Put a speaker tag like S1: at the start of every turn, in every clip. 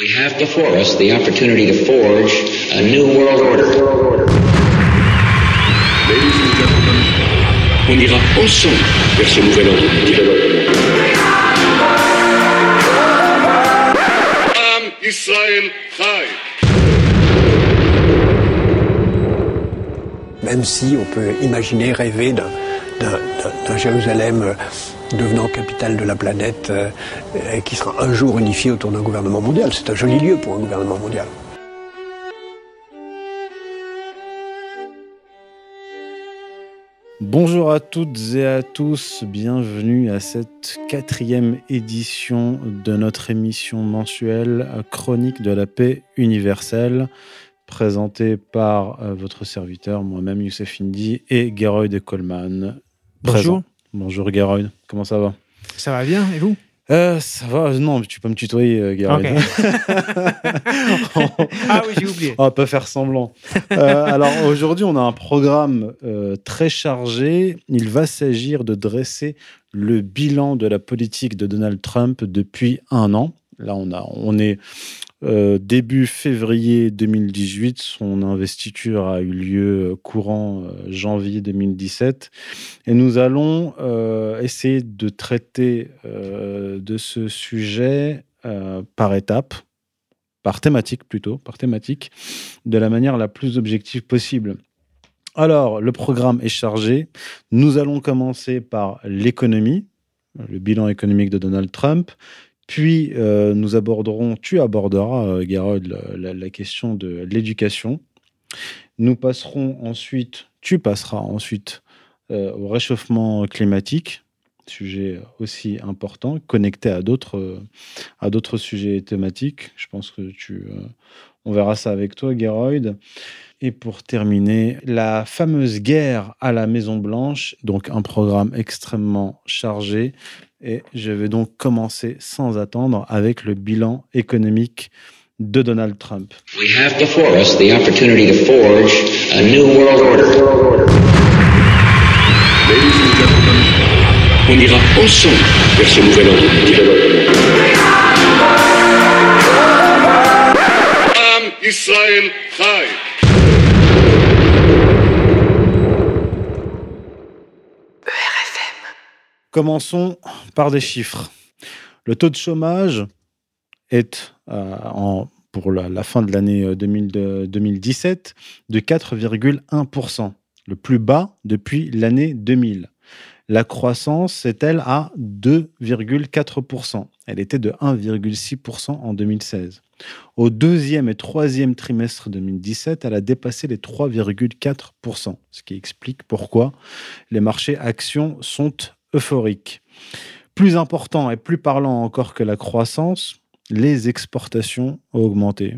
S1: We have before us the opportunity to forge a new world order.
S2: Ladies and gentlemen, on ira ensemble vers ce nouvel ordre mondial. Am Israël Chai.
S3: Même si on peut imaginer, rêver d'un, d'un- d'un- d'un Jérusalem euh, devenant capitale de la planète euh, et qui sera un jour unifié autour d'un gouvernement mondial. C'est un joli lieu pour un gouvernement mondial.
S4: Bonjour à toutes et à tous, bienvenue à cette quatrième édition de notre émission mensuelle Chronique de la paix universelle, présentée par euh, votre serviteur, moi-même Youssef Indy et Geroyd de Coleman.
S5: Bonjour.
S4: Bonjour Geroyd, comment ça va?
S5: Ça va bien, et vous?
S4: Euh, Ça va, non, tu peux me tutoyer euh.
S5: Ah oui, j'ai oublié.
S4: On va pas faire semblant. Euh, alors aujourd'hui, on a un programme euh, très chargé. Il va s'agir de dresser le bilan de la politique de Donald Trump depuis un an. Là, on, a, on est euh, début février 2018. Son investiture a eu lieu courant euh, janvier 2017. Et nous allons euh, essayer de traiter euh, de ce sujet euh, par étapes par thématique plutôt, par thématique, de la manière la plus objective possible. Alors, le programme est chargé. Nous allons commencer par l'économie, le bilan économique de Donald Trump. Puis, euh, nous aborderons, tu aborderas, euh, la, question de l'éducation. Nous passerons ensuite, tu passeras ensuite euh, au réchauffement climatique, sujet aussi important, connecté à d'autres à d'autres sujets thématiques. Je pense que tu, euh, on verra ça avec toi, Geroyd. Et pour terminer, la fameuse guerre à la Maison Blanche, donc un programme extrêmement chargé. Et je vais donc commencer sans attendre avec le bilan économique de Donald Trump.
S1: We have before us the opportunity to forge a new world order.
S2: Ladies and gentlemen, on ira ensemble vers ce nouvel ordre mondial. Am Israël Chai.
S4: Commençons par des chiffres. Le taux de chômage est, euh, pour la, la fin de l'année euh, 2000 de- 2017 de 4,1%, le plus bas depuis l'année 2000. La croissance est, elle, à 2,4%. Elle était de 1,6% en 2016. Au deuxième et troisième trimestre 2017, elle a dépassé les 3,4%, ce qui explique pourquoi les marchés actions sont euphoriques. Plus important et plus parlant encore que la croissance, les exportations ont augmenté.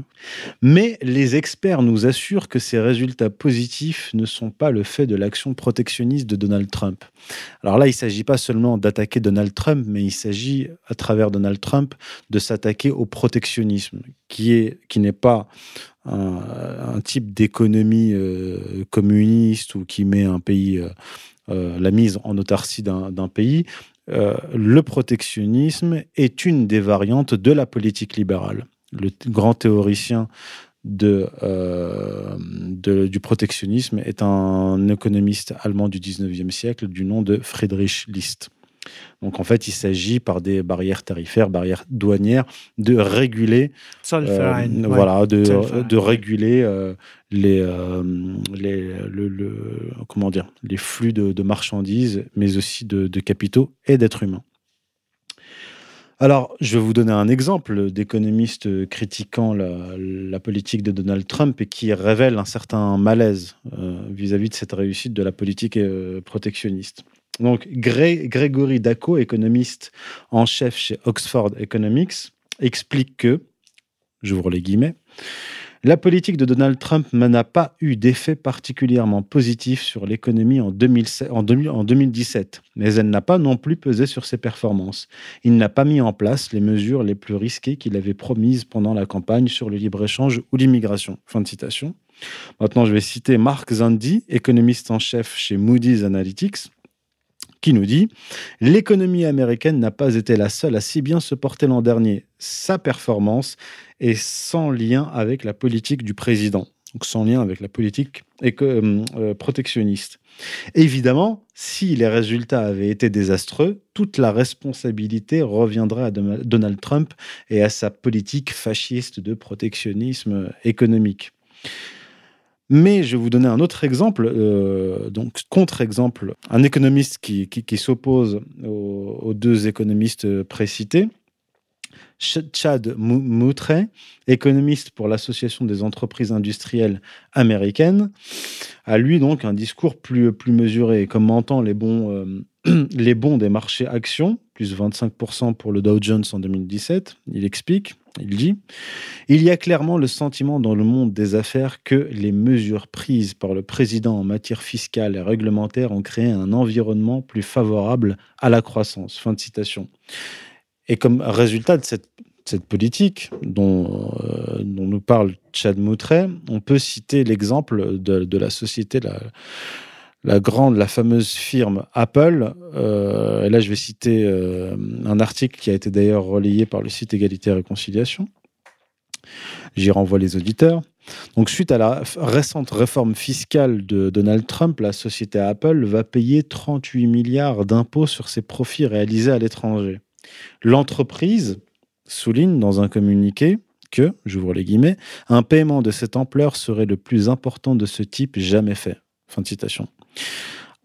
S4: Mais les experts nous assurent que ces résultats positifs ne sont pas le fait de l'action protectionniste de Donald Trump. Alors là, il ne s'agit pas seulement d'attaquer Donald Trump, mais il s'agit, à travers Donald Trump, de s'attaquer au protectionnisme, qui est qui n'est pas un, un type d'économie euh, communiste ou qui met un pays euh, euh, la mise en autarcie d'un pays, euh, le protectionnisme est une des variantes de la politique libérale. Le grand théoricien euh, du protectionnisme est un économiste allemand du 19e siècle du nom de Friedrich List. Donc en fait, il s'agit par des barrières tarifaires, barrières douanières, de réguler euh,
S5: ouais.
S4: voilà, de, réguler euh, les, euh, les, le, le- comment dire, les flux de, de marchandises, mais aussi de, de capitaux et d'êtres humains. Alors, je vais vous donner un exemple d'économiste critiquant la, la politique de Donald Trump et qui révèle un certain malaise vis-à-vis de cette réussite de la politique protectionniste. Donc, Gré- Grégory Daco, économiste en chef chez Oxford Economics, explique que, j'ouvre les guillemets, la politique de Donald Trump n'a pas eu d'effet particulièrement positif sur l'économie en, 2007 en 2000 en 2017, mais elle n'a pas non plus pesé sur ses performances. Il n'a pas mis en place les mesures les plus risquées qu'il avait promises pendant la campagne sur le libre-échange ou l'immigration. Fin de citation. Maintenant, je vais citer Mark Zandi, économiste en chef chez Moody's Analytics, qui nous dit L'économie américaine n'a pas été la seule à si bien se porter l'an dernier. Sa performance est sans lien avec la politique du président, donc sans lien avec la politique euh, euh, protectionniste. Évidemment, si les résultats avaient été désastreux, toute la responsabilité reviendrait à Donald Trump et à sa politique fasciste de protectionnisme économique. Mais je vais vous donner un autre exemple, euh, donc contre-exemple, un économiste qui, s'oppose aux, deux économistes précités. Chad Moutray, économiste pour l'Association des entreprises industrielles américaines, a lui donc un discours plus, plus mesuré, commentant les bons, euh, les bons des marchés actions, plus 25% pour le Dow Jones en 2017. Il explique, il dit Il y a clairement le sentiment dans le monde des affaires que les mesures prises par le président en matière fiscale et réglementaire ont créé un environnement plus favorable à la croissance. Fin de citation. Et comme résultat de cette, politique dont, euh, dont, nous parle Chad Moutray, on peut citer l'exemple de, de, la société, la, la, grande, la fameuse firme Apple. Euh, et là, je vais citer euh, un article qui a été d'ailleurs relayé par le site Égalité et Réconciliation. J'y renvoie les auditeurs. Donc, suite à la récente réforme fiscale de Donald Trump, la société Apple va payer 38 milliards d'impôts sur ses profits réalisés à l'étranger. L'entreprise souligne dans un communiqué que, j'ouvre les guillemets, un paiement de cette ampleur serait le plus important de ce type jamais fait. Fin de citation.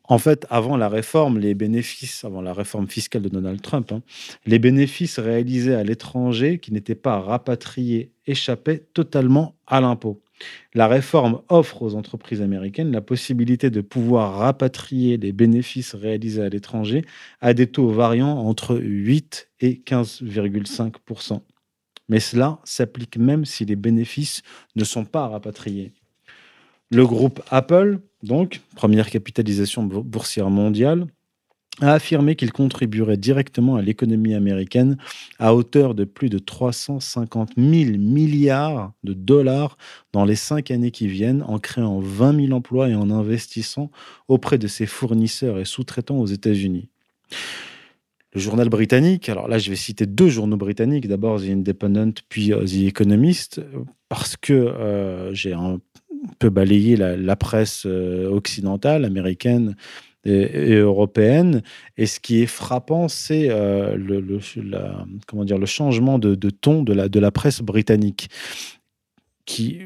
S4: En fait, avant la réforme, les bénéfices, avant la réforme fiscale de Donald Trump, hein, les bénéfices réalisés à l'étranger qui n'étaient pas rapatriés échappaient totalement à l'impôt. La réforme offre aux entreprises américaines la possibilité de pouvoir rapatrier les bénéfices réalisés à l'étranger à des taux variant entre 8 et 15,5% Mais cela s'applique même si les bénéfices ne sont pas rapatriés. Le groupe Apple, donc, première capitalisation boursière mondiale, a affirmé qu'il contribuerait directement à l'économie américaine à hauteur de plus de 350 000 milliards de dollars dans les cinq années qui viennent, en créant 20 000 emplois et en investissant auprès de ses fournisseurs et sous-traitants aux États-Unis. Le journal britannique, alors là je vais citer deux journaux britanniques, d'abord The Independent puis euh, The Economist, parce que euh, j'ai un peu balayé la, presse euh, occidentale, américaine, et, européenne. Et ce qui est frappant, c'est euh, le, comment dire, le changement de, ton de la, de la presse britannique, qui,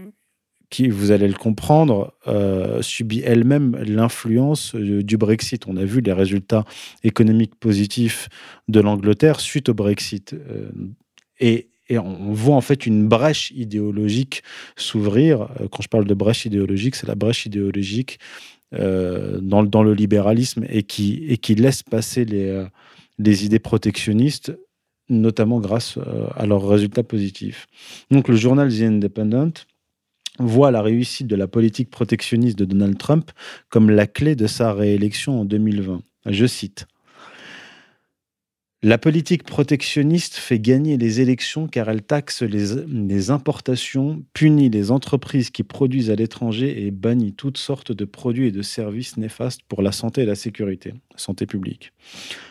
S4: qui, vous allez le comprendre, euh, subit elle-même l'influence du Brexit. On a vu les résultats économiques positifs de l'Angleterre suite au Brexit. et, et on voit en fait une brèche idéologique s'ouvrir. Quand je parle de brèche idéologique, c'est la brèche idéologique euh, dans, le libéralisme et qui, laisse passer les, euh, les idées protectionnistes, notamment grâce euh, à leurs résultats positifs. Donc le journal The Independent voit la réussite de la politique protectionniste de Donald Trump comme la clé de sa réélection en 2020. Je cite. La politique protectionniste fait gagner les élections car elle taxe les, importations, punit les entreprises qui produisent à l'étranger et bannit toutes sortes de produits et de services néfastes pour la santé et la sécurité, santé publique.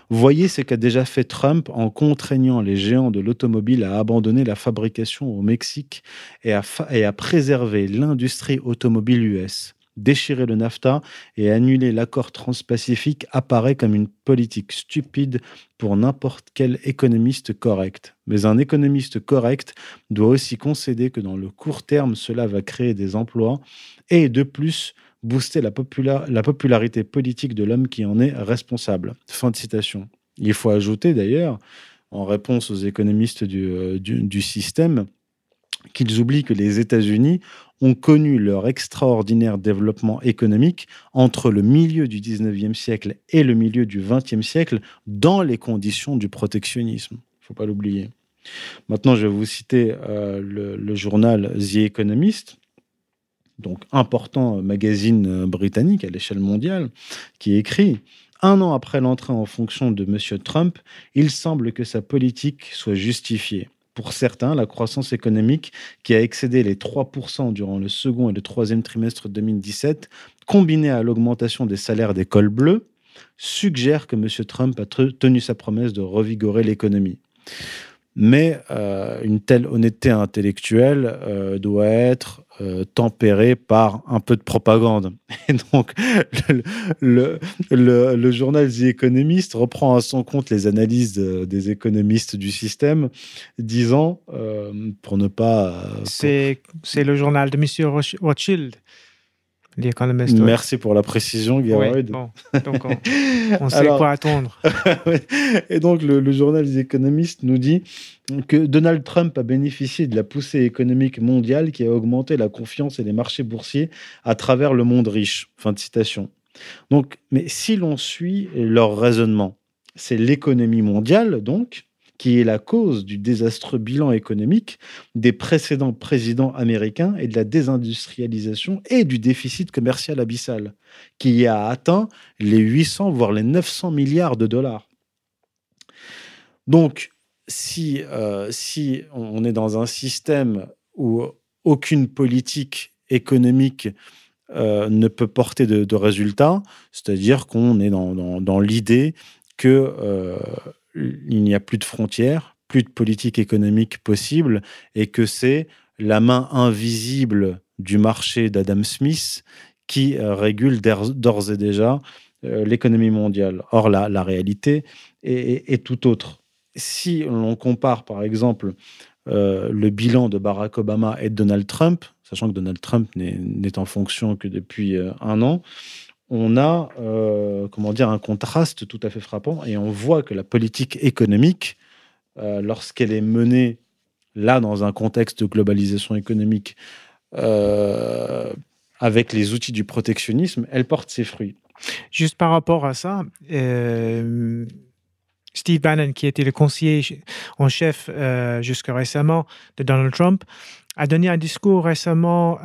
S4: Voyez ce qu'a déjà fait Trump en contraignant les géants de l'automobile à abandonner la fabrication au Mexique et à, et à préserver l'industrie automobile US déchirer le NAFTA et annuler l'accord transpacifique apparaît comme une politique stupide pour n'importe quel économiste correct. Mais un économiste correct doit aussi concéder que dans le court terme, cela va créer des emplois et de plus booster la, la popularité politique de l'homme qui en est responsable. Fin de citation. Il faut ajouter d'ailleurs, en réponse aux économistes du, euh, du système, qu'ils oublient que les États-Unis ont connu leur extraordinaire développement économique entre le milieu du 19e siècle et le milieu du 20e siècle dans les conditions du protectionnisme. Il ne faut pas l'oublier. Maintenant, je vais vous citer euh, le, journal The Economist, donc important magazine euh, britannique à l'échelle mondiale, qui écrit un an après l'entrée en fonction de M. Trump, il semble que sa politique soit justifiée pour certains, la croissance économique qui a excédé les 3% durant le second et le troisième trimestre 2017, combinée à l'augmentation des salaires des cols bleus, suggèrent que M. Trump a tenu sa promesse de revigorer l'économie. Mais euh, une telle honnêteté intellectuelle euh, doit être euh, tempérée par un peu de propagande. Et donc, le, journal The Economist reprend à son compte les analyses des économistes du système, disant, pour ne pas...
S5: C'est le journal de M. Rothschild.
S4: Merci pour la précision, Gerard.
S5: bon. Donc on, sait quoi attendre.
S4: et donc le, journal des économistes nous dit que Donald Trump a bénéficié de la poussée économique mondiale qui a augmenté la confiance et les marchés boursiers à travers le monde riche. Fin de citation. Donc, mais si l'on suit leur raisonnement, c'est l'économie mondiale, donc, qui est la cause du désastreux bilan économique des précédents présidents américains et de la désindustrialisation et du déficit commercial abyssal, qui a atteint les 800 voire les 900 milliards de dollars. Donc, si, euh, si on est dans un système où aucune politique économique euh, ne peut porter de, résultats, c'est-à-dire qu'on est dans, l'idée que euh, il n'y a plus de frontières, plus de politique économique possible, et que c'est la main invisible du marché d'Adam Smith qui euh, régule d'ores et déjà euh, l'économie mondiale. Or, la, réalité est, tout autre. Si l'on compare, par exemple, euh, le bilan de Barack Obama et de Donald Trump, sachant que Donald Trump n'est en fonction que depuis un an, on a euh, comment dire, un contraste tout à fait frappant et on voit que la politique économique, euh, lorsqu'elle est menée là dans un contexte de globalisation économique, euh, avec les outils du protectionnisme, elle porte ses fruits.
S5: Juste par rapport à ça, Steve Bannon, qui était le conseiller en chef jusqu'à récemment de Donald Trump, a donné un discours récemment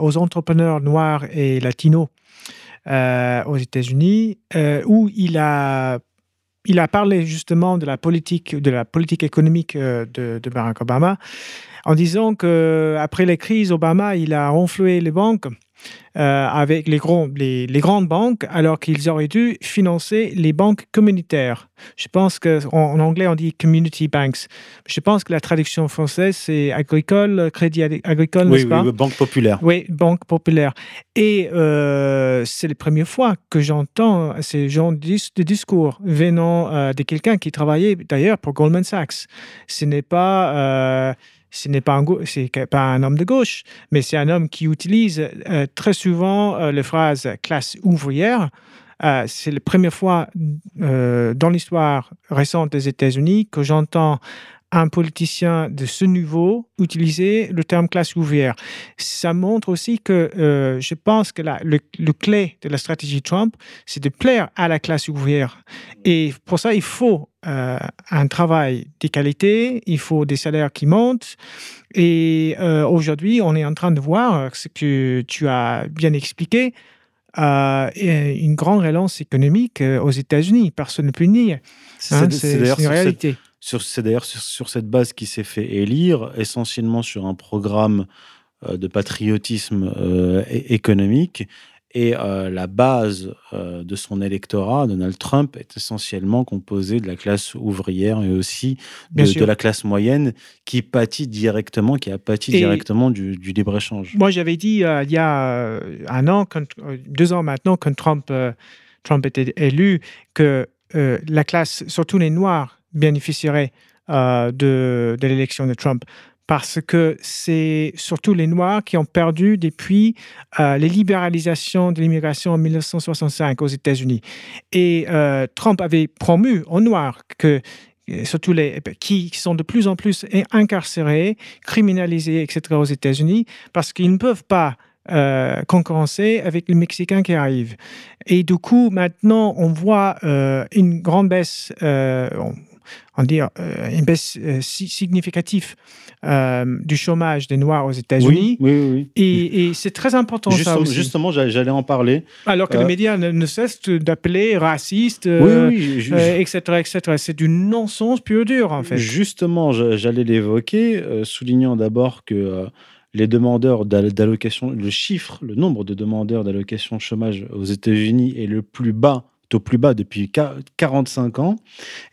S5: aux entrepreneurs noirs et latinos euh, aux États-Unis, euh, où il a, il a parlé justement de la politique, de la politique économique euh, de, de Barack Obama, en disant que après les crises, Obama il a renfloué les banques euh, avec les, gros, les, les, grandes banques, alors qu'ils auraient dû financer les banques communautaires. Je pense qu'en en anglais, on dit community banks. Je pense que la traduction française, c'est agricole, crédit agricole,
S4: n'est-ce
S5: pas?
S4: Oui, banque populaire.
S5: Oui, banque populaire. Et euh, c'est la première fois que j'entends ces genre de discours venant euh, de quelqu'un qui travaillait d'ailleurs pour Goldman Sachs. Ce n'est pas ce n'est pas, un, homme de gauche, mais c'est un homme qui utilise euh, très souvent euh, les phrases classe ouvrière. Euh, c'est la première fois dans l'histoire récente des États-Unis que j'entends un politicien de ce niveau utiliser le terme classe ouvrière. Ça montre aussi que euh, je pense que la, le, clé de la stratégie Trump, c'est de plaire à la classe ouvrière. Et pour ça, il faut euh, un travail de qualité, il faut des salaires qui montent. Et euh, aujourd'hui, on est en train de voir ce que tu as bien expliqué. une grande relance économique aux États-Unis, personne ne peut nier. C'est hein, une réalité.
S4: C'est d'ailleurs sur, cette base qui s'est fait élire, essentiellement sur un programme euh, de patriotisme euh, économique. Et euh, la base de son électorat, Donald Trump, est essentiellement composée de la classe ouvrière et aussi de, la classe moyenne qui pâtit directement, qui a pâti directement du, libre-échange.
S5: Moi, j'avais dit il y a un an, deux ans maintenant, quand Trump, Trump était élu, que la classe, surtout les Noirs, bénéficierait euh, de, de l'élection de Trump parce que c'est surtout les Noirs qui ont perdu depuis euh, les libéralisations de l'immigration en 1965 aux États-Unis. Et euh, Trump avait promu aux Noirs que surtout les qui sont de plus en plus incarcérés, criminalisés, etc. aux États-Unis, parce qu'ils ne peuvent pas euh, concurrencer avec les Mexicains qui arrivent. Et du coup, maintenant, on voit une grande baisse, on dire, euh, une baisse euh, significative euh, du chômage des Noirs aux États-Unis.
S4: Oui, oui,
S5: Et, c'est très important
S4: justement,
S5: ça aussi.
S4: Justement, j'allais en parler.
S5: Alors que les médias ne, cessent d'appeler racistes, etc., etc. C'est du non-sens pur dur, en fait.
S4: Justement, j'allais l'évoquer, soulignant d'abord que les demandeurs d'allocation, le chiffre, le nombre de demandeurs d'allocation chômage aux États-Unis est le plus bas est au plus bas depuis 45 ans.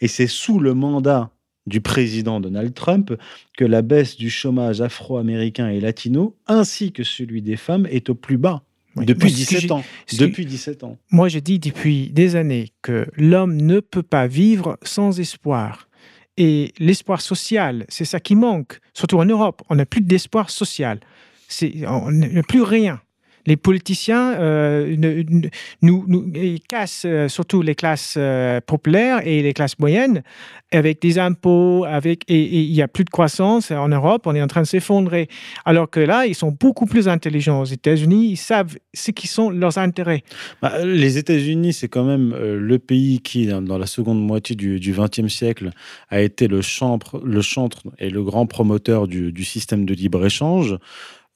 S4: Et c'est sous le mandat du président Donald Trump que la baisse du chômage afro-américain et latino, ainsi que celui des femmes, est au plus bas. Depuis, 17 ans. depuis 17 ans.
S5: Moi, je dis depuis des années que l'homme ne peut pas vivre sans espoir. Et l'espoir social, c'est ça qui manque. Surtout en Europe, on n'a plus d'espoir social. On n'a plus rien les politiciens euh, nous, cassent euh, surtout les classes euh, populaires et les classes moyennes avec des impôts, avec et il n'y a plus de croissance en Europe, on est en train de s'effondrer. Alors que là, ils sont beaucoup plus intelligents aux États-Unis, ils savent ce qui sont leurs intérêts.
S4: Bah, les États-Unis, c'est quand même le pays qui, dans la seconde moitié du XXe siècle, a été le chantre, le chantre et le grand promoteur du, du système de libre-échange.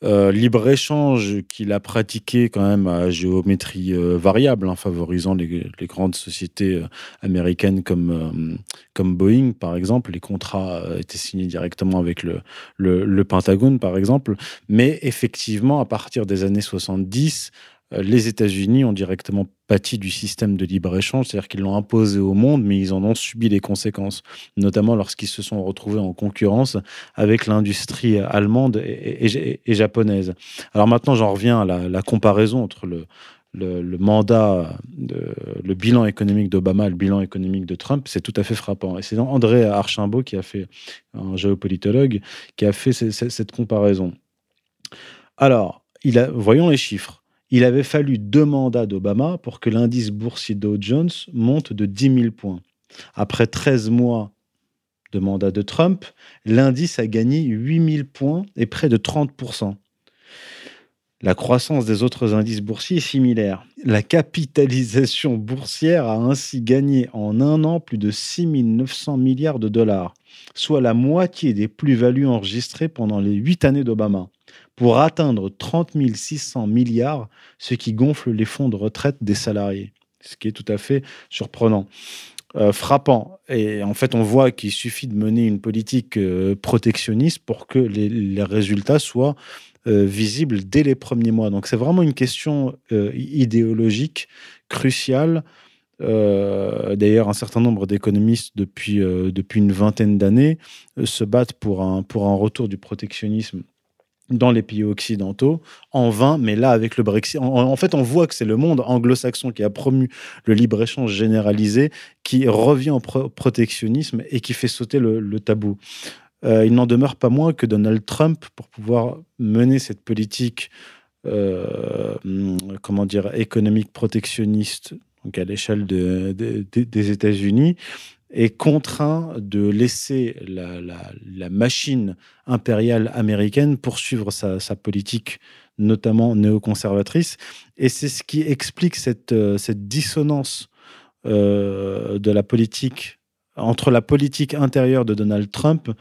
S4: Euh, libre-échange qu'il a pratiqué quand même à géométrie euh, variable, hein, favorisant les, grandes sociétés euh, américaines comme, comme Boeing, par exemple. Les contrats étaient signés directement avec le, le, le Pentagone, par exemple. Mais effectivement, à partir des années 70, euh, les États-Unis ont directement pâti du système de libre-échange, c'est-à-dire qu'ils l'ont imposé au monde, mais ils en ont subi les conséquences, notamment lorsqu'ils se sont retrouvés en concurrence avec l'industrie allemande et, japonaise. Alors maintenant, j'en reviens à la, comparaison entre le, le, mandat, le bilan économique d'Obama et le bilan économique de Trump, c'est tout à fait frappant. Et c'est André Archimbault qui a fait, un géopolitologue, qui a fait cette, comparaison. Alors, il a, voyons les chiffres. Il avait fallu deux mandats d'Obama pour que l'indice boursier Dow Jones monte de 10 000 points. Après 13 mois de mandat de Trump, l'indice a gagné 8 000 points et près de 30% la croissance des autres indices boursiers est similaire. La capitalisation boursière a ainsi gagné en un an plus de 6 900 milliards de dollars, soit la moitié des plus-values enregistrées pendant les huit années d'Obama pour atteindre 30 600 milliards, ce qui gonfle les fonds de retraite des salariés, ce qui est tout à fait surprenant. Euh, frappant. Et en fait, on voit qu'il suffit de mener une politique euh, protectionniste pour que les, résultats soient euh, visibles dès les premiers mois. Donc c'est vraiment une question idéologique cruciale. D'ailleurs, un certain nombre d'économistes depuis, depuis une vingtaine d'années se battent pour un, pour un retour du protectionnisme dans les pays occidentaux en vain, mais là avec le Brexit, en, fait on voit que c'est le monde anglo-saxon qui a promu le libre-échange généralisé, qui revient au protectionnisme et qui fait sauter le, tabou. Euh, il n'en demeure pas moins que Donald Trump, pour pouvoir mener cette politique, euh, comment dire, économique protectionniste, donc à l'échelle des États-Unis, est contraint de laisser la, machine impériale américaine poursuivre sa, politique, notamment néoconservatrice. Et c'est ce qui explique cette, euh, dissonance euh, de la politique entre la politique intérieure de Donald Trump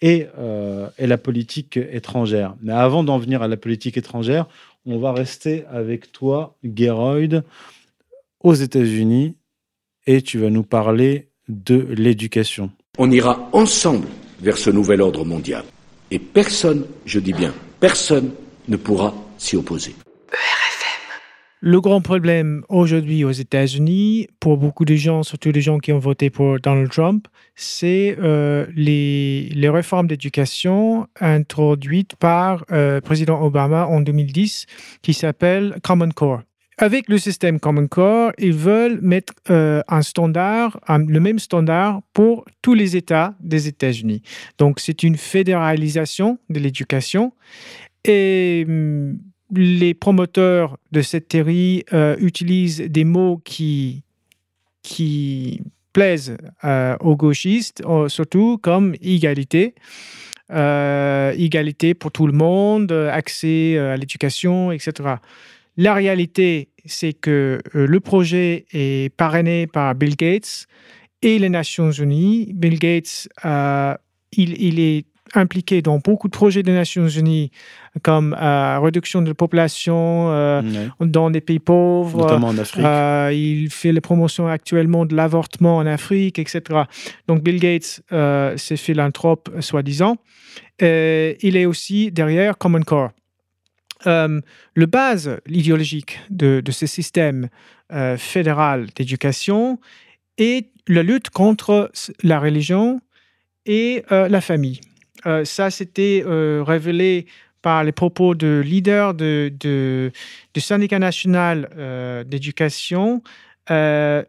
S4: et, euh, et la politique étrangère. Mais avant d'en venir à la politique étrangère, on va rester avec toi, Geroyd, aux États-Unis, et tu vas nous parler de l'éducation.
S2: On ira ensemble vers ce nouvel ordre mondial. Et personne, je dis bien, personne ne pourra s'y opposer.
S5: Le grand problème aujourd'hui aux États-Unis, pour beaucoup de gens, surtout les gens qui ont voté pour Donald Trump, c'est euh, les, les, réformes d'éducation introduites par le euh, président Obama en 2010, qui s'appelle Common Core. Avec le système Common Core, ils veulent mettre euh, un standard, le même standard pour tous les États des États-Unis. Donc, c'est une fédéralisation de l'éducation. Et hum, les promoteurs de cette théorie euh, utilisent des mots qui, qui plaisent euh, aux gauchistes, surtout comme égalité. égalité pour tout le monde, accès à l'éducation, etc. La réalité, c'est que euh, le projet est parrainé par Bill Gates et les Nations Unies. Bill Gates, euh, il, est impliqué dans beaucoup de projets des Nations Unies, comme la euh, réduction de la population dans des pays pauvres.
S4: Notamment en Afrique.
S5: il fait les promotions actuellement de l'avortement en Afrique, etc. Donc Bill Gates, c'est philanthrope, soi-disant. il est aussi derrière Common Core. Euh, le base idéologique de, ce système euh, fédéral d'éducation et la lutte contre la religion et euh, la famille. Euh, ça, c'était révélé par les propos de leader de, de, du syndicat national d'éducation, Madame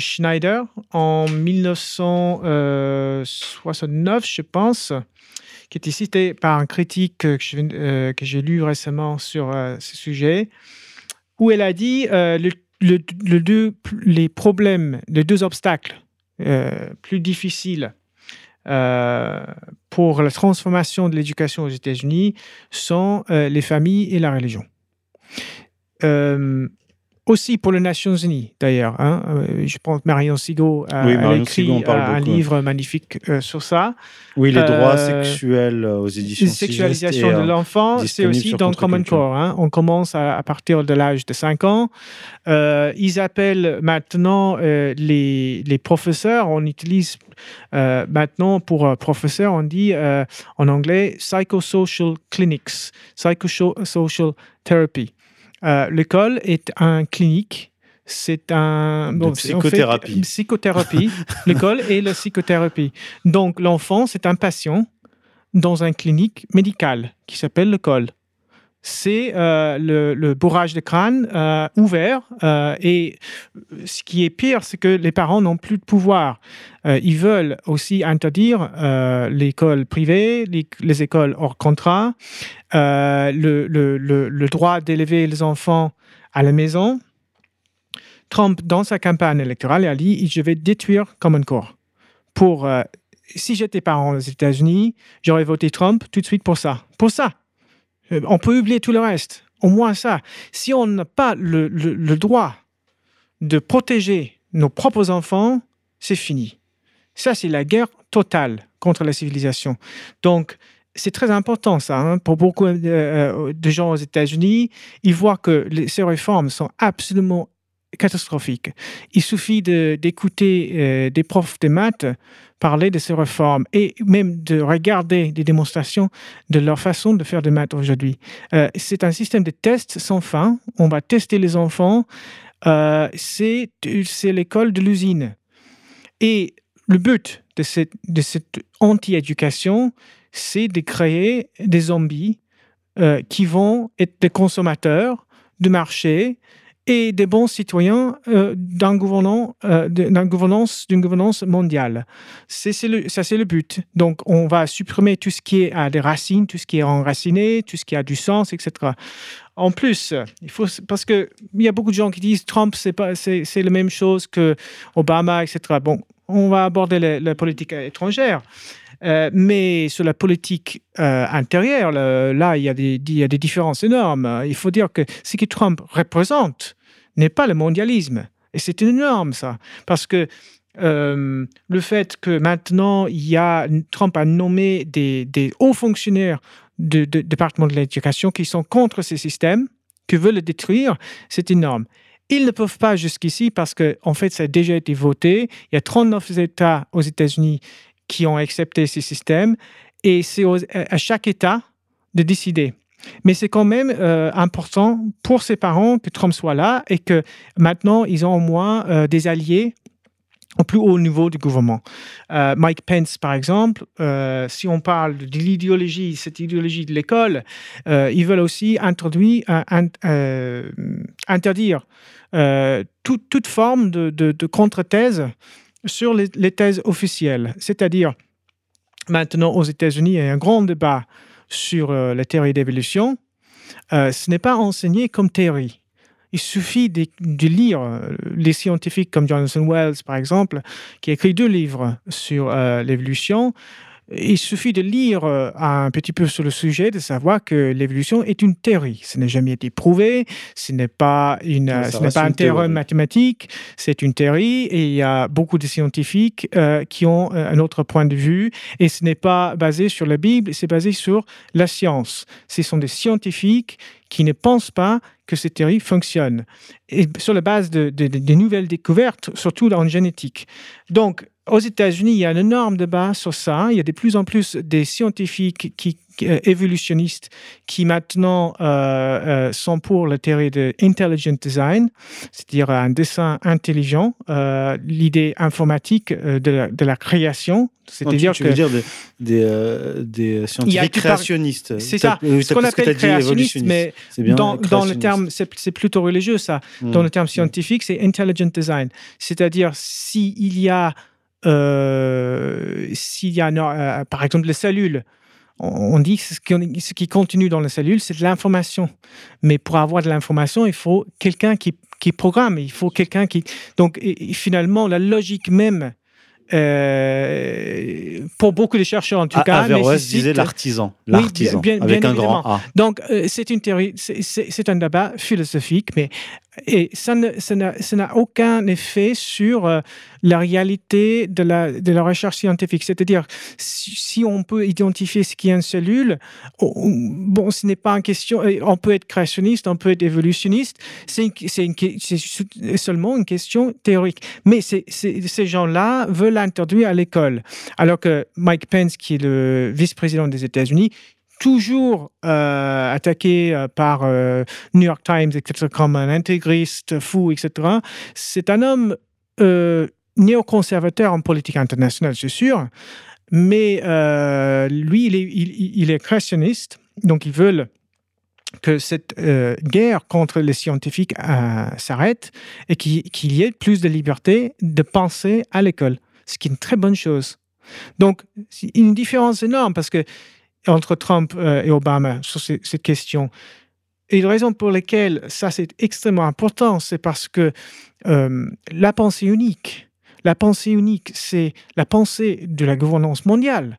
S5: Schneider, en 1969, je pense, qui était cité par un critique que, j'ai lu récemment sur ce sujet où elle a dit euh, le, deux, les problèmes, les deux obstacles euh, plus difficiles euh, pour la transformation de l'éducation aux États-Unis sont les familles et la religion aussi pour les Nations Unies, d'ailleurs. Hein. Euh, je pense que Marion Sigo a, écrit un livre magnifique euh, sur ça.
S4: Oui, les droits euh, sexuels aux éditions. La
S5: sexualisation de l'enfant, c'est aussi dans Common Core. Hein. On commence à, partir de l'âge de 5 ans. ils appellent maintenant les, les, professeurs, on utilise maintenant pour professeurs, on dit en anglais psychosocial clinics, psychosocial therapy. Euh, l'école est un clinique. C'est un
S4: psychothérapie.
S5: psychothérapie. L'école est la psychothérapie. Donc l'enfant, c'est un patient dans une clinique médicale qui s'appelle l'école c'est euh, le, bourrage de crâne euh, ouvert. Euh, et ce qui est pire, c'est que les parents n'ont plus de pouvoir. ils veulent aussi interdire l'école privée, les, écoles hors contrat, le, le, droit d'élever les enfants à la maison. Trump, dans sa campagne électorale, a dit Je vais détruire Common Core. Pour, si j'étais parent aux États-Unis, j'aurais voté Trump tout de suite pour ça. Pour ça on peut oublier tout le reste. Au moins ça. Si on n'a pas le, droit de protéger nos propres enfants, c'est fini. Ça, c'est la guerre totale contre la civilisation. Donc, c'est très important ça. Hein. Pour beaucoup euh, euh, de gens aux États-Unis, ils voient que ces réformes sont absolument catastrophiques. Il suffit d'écouter des profs de maths parler de ces réformes et même de regarder des démonstrations de leur façon de faire des maths aujourd'hui. Euh, c'est un système de tests sans fin. On va tester les enfants. Euh, c'est l'école de l'usine. Et le but de cette, de cette anti-éducation, c'est de créer des zombies euh, qui vont être des consommateurs de marché et des bons citoyens euh, d'un euh, gouvernance, d'une gouvernance mondiale. C'est, ça, c'est le but. Donc, on va supprimer tout ce qui a des racines, tout ce qui est enraciné, tout ce qui a du sens, etc. En plus, il faut, parce qu'il y a beaucoup de gens qui disent Trump, c'est, la même chose que Obama, etc. Bon, on va aborder la politique étrangère. Euh, mais sur la politique euh, intérieure, là, il y, a des, différences énormes. Il faut dire que ce que Trump représente n'est pas le mondialisme. Et c'est énorme, ça. Parce que euh, le fait que maintenant, Trump a nommé des, des hauts fonctionnaires du département de l'éducation qui sont contre ces systèmes, qui veulent le détruire, c'est énorme. Ils ne peuvent pas jusqu'ici parce que, en fait, ça a déjà été voté. Il y a 39 États aux États-Unis qui ont accepté ces systèmes et c'est à chaque État de décider. Mais c'est quand même euh, important pour ces parents que Trump soit là et que maintenant ils ont au moins euh, des alliés au plus haut niveau du gouvernement. Euh, Mike Pence, par exemple, si on parle de l'idéologie, cette idéologie de l'école, ils veulent aussi introduire, interdire toute forme de contre-thèse sur les, thèses officielles. C'est-à-dire, maintenant aux États-Unis, il y a un grand débat sur euh, la théorie d'évolution. Euh, ce n'est pas enseigné comme théorie. Il suffit de, lire euh, les scientifiques comme Jonathan Wells, par exemple, qui a écrit deux livres sur l'évolution. Il suffit de lire euh, un petit peu sur le sujet, de savoir que l'évolution est une théorie. Ce n'a jamais été prouvé, ce n'est pas, une, ce n'est pas un théorème mathématique, c'est une théorie et il y a beaucoup de scientifiques euh, qui ont euh, un autre point de vue et ce n'est pas basé sur la Bible, c'est basé sur la science. Ce sont des scientifiques qui ne pensent pas que ces théories fonctionnent. Et sur la base de, de nouvelles découvertes, surtout en génétique. Donc, aux États-Unis, il y a un énorme débat sur ça. Il y a de plus en plus des scientifiques qui, euh, évolutionnistes qui maintenant euh, euh, sont pour la théorie de intelligent design, c'est-à-dire un dessin intelligent, l'idée informatique de la, création.
S4: C'est-à-dire que veux dire des, des, scientifiques créationnistes.
S5: C'est ça, ce qu'on appelle créationniste, mais dans, dans, le terme, c'est plutôt religieux ça. Hmm. Dans le terme scientifique, c'est intelligent design, c'est-à-dire s'il y a euh, s'il y a, euh, par exemple, les cellules, on dit que ce qui continue dans les cellules, c'est de l'information. Mais pour avoir de l'information, il faut quelqu'un qui, qui, programme, il faut quelqu'un qui... Donc, finalement, la logique même euh, pour beaucoup de chercheurs en tout cas.
S4: Averroès disait l'artisan, l'artisan, avec un grand A.
S5: Donc euh, c'est une théorie, c'est un débat philosophique, mais et ça n'a aucun effet sur euh, la réalité de la, de la recherche scientifique. C'est-à-dire, si, on peut identifier ce qui est une cellule, bon, ce n'est pas une question, on peut être créationniste, on peut être évolutionniste, c'est seulement une question théorique. Mais ces gens-là veulent l'introduire à l'école. Alors que Mike Pence, qui est le vice-président des États-Unis, toujours euh, attaqué euh, par euh, New York Times, etc., comme un intégriste fou, etc. C'est un homme néoconservateur en politique internationale, c'est sûr, mais lui, il est, il, créationniste, donc ils veulent que cette guerre contre les scientifiques s'arrête et qu'il y ait plus de liberté de penser à l'école, ce qui est une très bonne chose. Donc, une différence énorme parce que entre Trump euh, et Obama sur cette question. Et la raison pour laquelle ça c'est extrêmement important, c'est parce que euh, la pensée unique, la pensée unique, c'est la pensée de la gouvernance mondiale,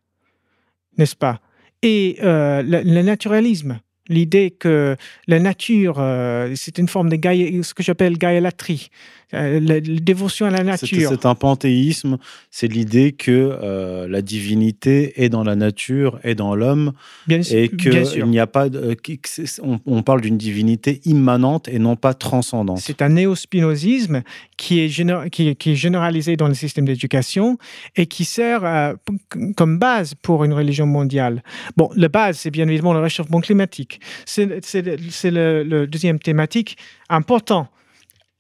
S5: n'est-ce pas? Et euh, le, naturalisme, l'idée que la nature, c'est une forme de ce que j'appelle gaïalatrie, euh, la, dévotion à la nature.
S4: C'est un panthéisme, c'est l'idée que euh, la divinité est dans la nature, et dans l'homme, et qu'il n'y a pas, on, parle d'une divinité immanente et non pas transcendante.
S5: C'est un néo-spinozisme qui est, qui, est généralisé dans le système d'éducation et qui sert euh, comme base pour une religion mondiale. Bon, la base, c'est bien évidemment le réchauffement climatique. C'est le, le deuxième thématique important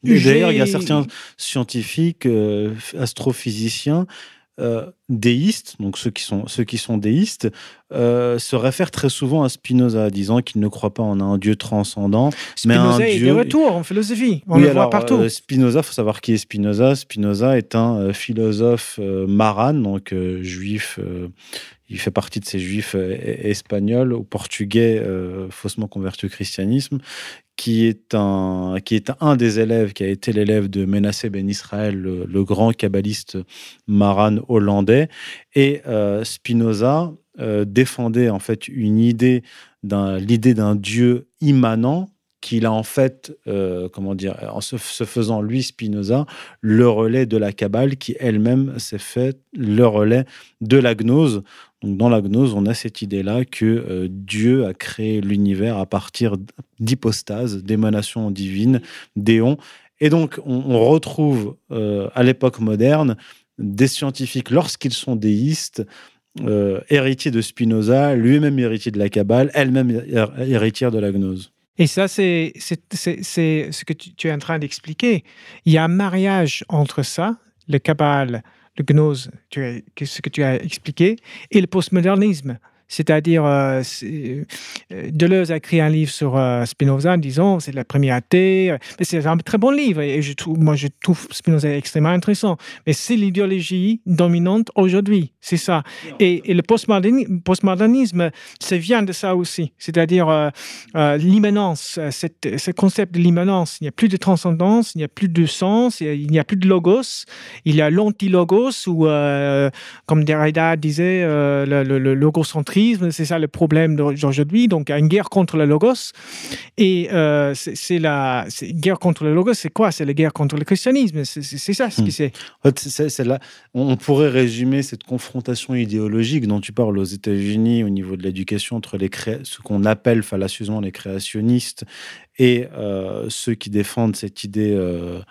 S4: D'ailleurs, il y a certains scientifiques, euh, astrophysiciens, euh, déistes, donc ceux qui sont, ceux qui sont déistes, euh, se réfèrent très souvent à Spinoza, disant qu'il ne croit pas en un Dieu transcendant,
S5: mais un est Dieu... de retour en philosophie, on le voit partout.
S4: Spinoza, faut savoir qui est Spinoza. Spinoza est un philosophe maran, donc juif il fait partie de ces juifs espagnols ou portugais faussement convertis au christianisme, qui est un, qui est un des élèves, qui a été l'élève de Menasseh Ben Israël, le, grand kabbaliste maran hollandais. Et euh, Spinoza euh, défendait en fait une idée, l'idée d'un Dieu immanent qu'il a en fait, euh, comment dire, en se, faisant lui, Spinoza, le relais de la Kabbale, qui elle-même s'est fait le relais de la gnose. Donc, dans la gnose, on a cette idée-là que euh, Dieu a créé l'univers à partir d'hypostases, d'émanations divines, d'éons. Et donc, on, retrouve euh, à l'époque moderne des scientifiques, lorsqu'ils sont déistes, héritiers de Spinoza, lui-même héritier de la Kabbale, elle-même héritière de la gnose.
S5: Et ça, c'est ce que tu, es en train d'expliquer. Il y a un mariage entre ça, le Kabbale, le gnose, ce que tu as expliqué, et le postmodernisme. C'est-à-dire, euh, euh, Deleuze a écrit un livre sur euh, Spinoza, disons, c'est le premier athée. C'est un très bon livre et je trouve, moi, je trouve Spinoza extrêmement intéressant. Mais c'est l'idéologie dominante aujourd'hui, c'est ça. Et, le postmodernisme, ça vient de ça aussi. C'est-à-dire l'immanence, ce concept de l'immanence. Il n'y a plus de transcendance, il n'y a plus de sens, il n'y a plus de logos. Il y a l'anti-logos ou, comme Derrida disait, le, le, le logocentrisme c'est ça le problème d'aujourd'hui. Donc, il y a une guerre contre le logos. Et euh, c'est la guerre contre le logos, c'est quoi? C'est la guerre contre le christianisme. C'est ça ce qui c'est.
S4: c'est là, on pourrait résumer cette confrontation idéologique dont tu parles aux États-Unis au niveau de l'éducation entre les ce qu'on appelle fallacieusement les créationnistes et euh, ceux qui défendent cette idée. Euh,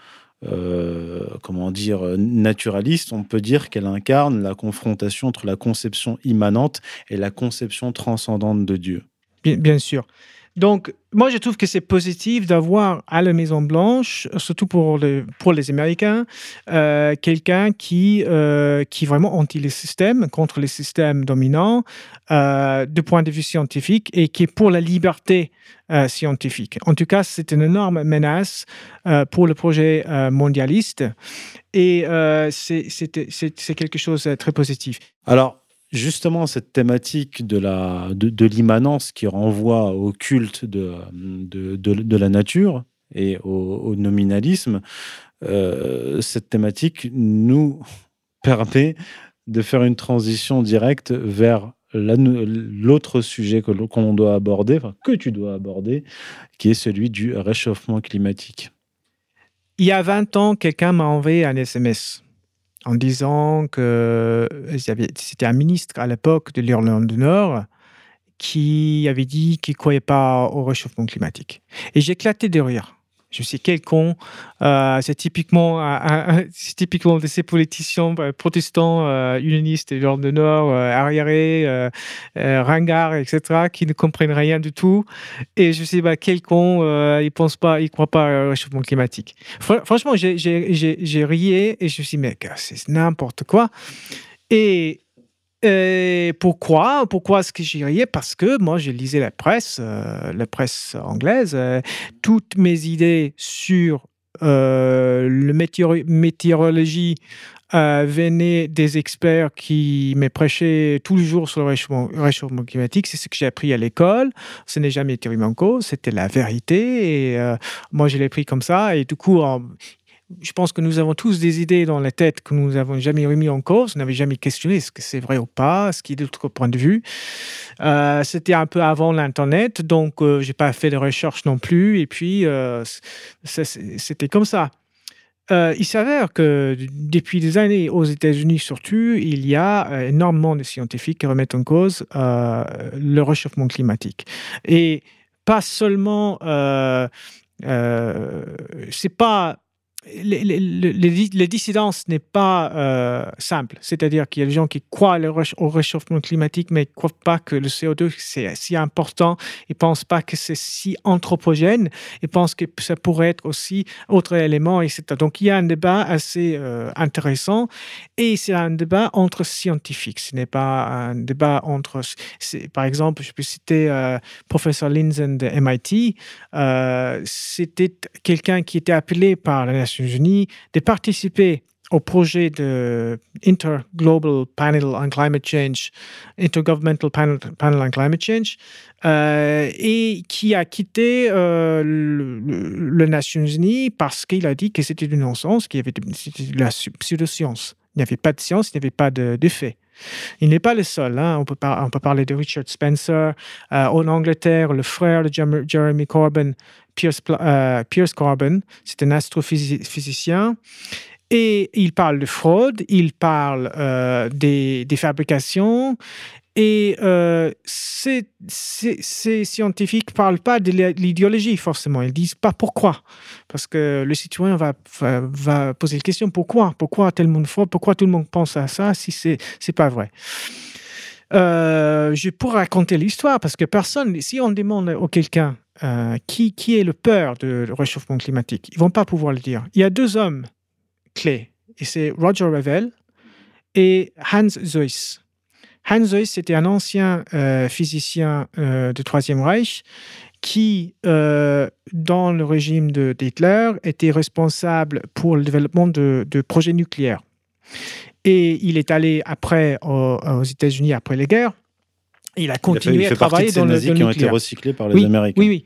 S4: euh, comment dire, naturaliste, on peut dire qu'elle incarne la confrontation entre la conception immanente et la conception transcendante de Dieu.
S5: Bien, bien sûr. Donc, moi, je trouve que c'est positif d'avoir à la Maison-Blanche, surtout pour, le, pour les Américains, euh, quelqu'un qui, euh, qui est vraiment anti les systèmes, contre les systèmes dominants, euh, de point de vue scientifique, et qui est pour la liberté euh, scientifique. En tout cas, c'est une énorme menace pour le projet mondialiste, et c'est quelque chose de très positif.
S4: Alors, justement, cette thématique de la de, l'immanence qui renvoie au culte de, de, la nature et au, nominalisme, euh, cette thématique nous permet de faire une transition directe vers l'autre sujet que l'on doit aborder, que tu dois aborder, qui est celui du réchauffement climatique.
S5: Il y a 20 ans, quelqu'un m'a envoyé un SMS en disant que avait- c'était un ministre à l'époque de l'Irlande du Nord qui avait dit qu'il ne croyait pas au réchauffement climatique. Et éclaté de rire. Je sais quel con. Euh, c'est typiquement, un- un- typiquement de ces politiciens euh, protestants, euh, unionistes de l'Irlande du Nord, arriérés, ringards, etc., qui ne comprennent rien du tout. Et je sais pas quel con, euh, il pense pas, il croit pas au réchauffement climatique. Fr- franchement, j'ai- rié et je me suis dit, mec, c'est n'importe quoi. Et, et pourquoi Pourquoi est-ce que j'ai rié Parce que moi, je lisais la presse, euh, la presse anglaise. euh, toutes mes idées sur euh, le météoro- météorologie euh, venaient des experts qui me prêchaient tous les jours sur le réchauffement, climatique. C'est ce que j'ai appris à l'école. Ce n'est jamais en cause. C'était la vérité. Et moi, je l'ai pris comme ça. Et du coup, je pense que nous avons tous des idées dans la tête que nous n'avons jamais remis en cause, n'avons jamais questionné est-ce que c'est vrai ou pas, ce qui est d'autre point de vue. Euh, C'était un peu avant l'Internet, donc euh, j'ai pas fait de recherche non plus, et puis euh, c'était comme ça. Il s'avère que depuis des années, aux États-Unis surtout, il y a énormément de scientifiques qui remettent en cause le réchauffement climatique. Et pas seulement, c'est pas les, les, les, dissidences n'est pas euh, simple. C'est-à-dire qu'il y a des gens qui croient au réchauffement climatique, mais ne croient pas que le CO2 c'est si important. Ils ne pensent pas que c'est si anthropogène. Ils pensent que ça pourrait être aussi autre élément, etc. Donc il y a un débat assez euh, intéressant et c'est un débat entre scientifiques. Ce n'est pas un débat entre. Par exemple, je peux citer euh, professeur Linzen de MIT. Euh, C'était quelqu'un qui était appelé par les Nations de participer au projet de Interglobal Panel on Climate Change, Intergovernmental Panel, Panel on Climate Change, euh, et qui a quitté euh, le, le- Nations Unies parce qu'il a dit que c'était du non-sens, qu'il y avait de, de la pseudoscience. Il n'y avait pas de science, il n'y avait pas de, de faits. Il n'est pas le seul. hein. On, peut parler de Richard Spencer. Euh, en Angleterre, le frère de Jeremy Corbyn, euh, Pierce Corbyn, c'est un astrophysicien. Et il parle de fraude, il parle euh, des fabrications. Et euh, ces, scientifiques ne parlent pas de l'idéologie forcément. Ils disent pas pourquoi. Parce que le citoyen va, poser la question pourquoi? Pourquoi le monde fraude Pourquoi tout le monde pense à ça si c'est c'est pas vrai? Euh, Je pourrais raconter l'histoire parce que personne, si on demande à quelqu'un euh, qui, qui est le peur du réchauffement climatique, ils vont pas pouvoir le dire. Il y a deux hommes clés et c'est Roger Revell et Hans Zeuss. Hans Zeuss, c'était un ancien euh, physicien euh, du Troisième Reich qui, euh, dans le régime de- d'Hitler, était responsable pour le développement de, de projets nucléaires. Et il est allé après au- aux États-Unis après les guerres. Il a
S4: Il a fait-
S5: continué
S4: il
S5: à travailler dans le,
S4: nazis
S5: dans le
S4: qui ont été recyclés par les
S5: Oui,
S4: Américains.
S5: Oui, oui.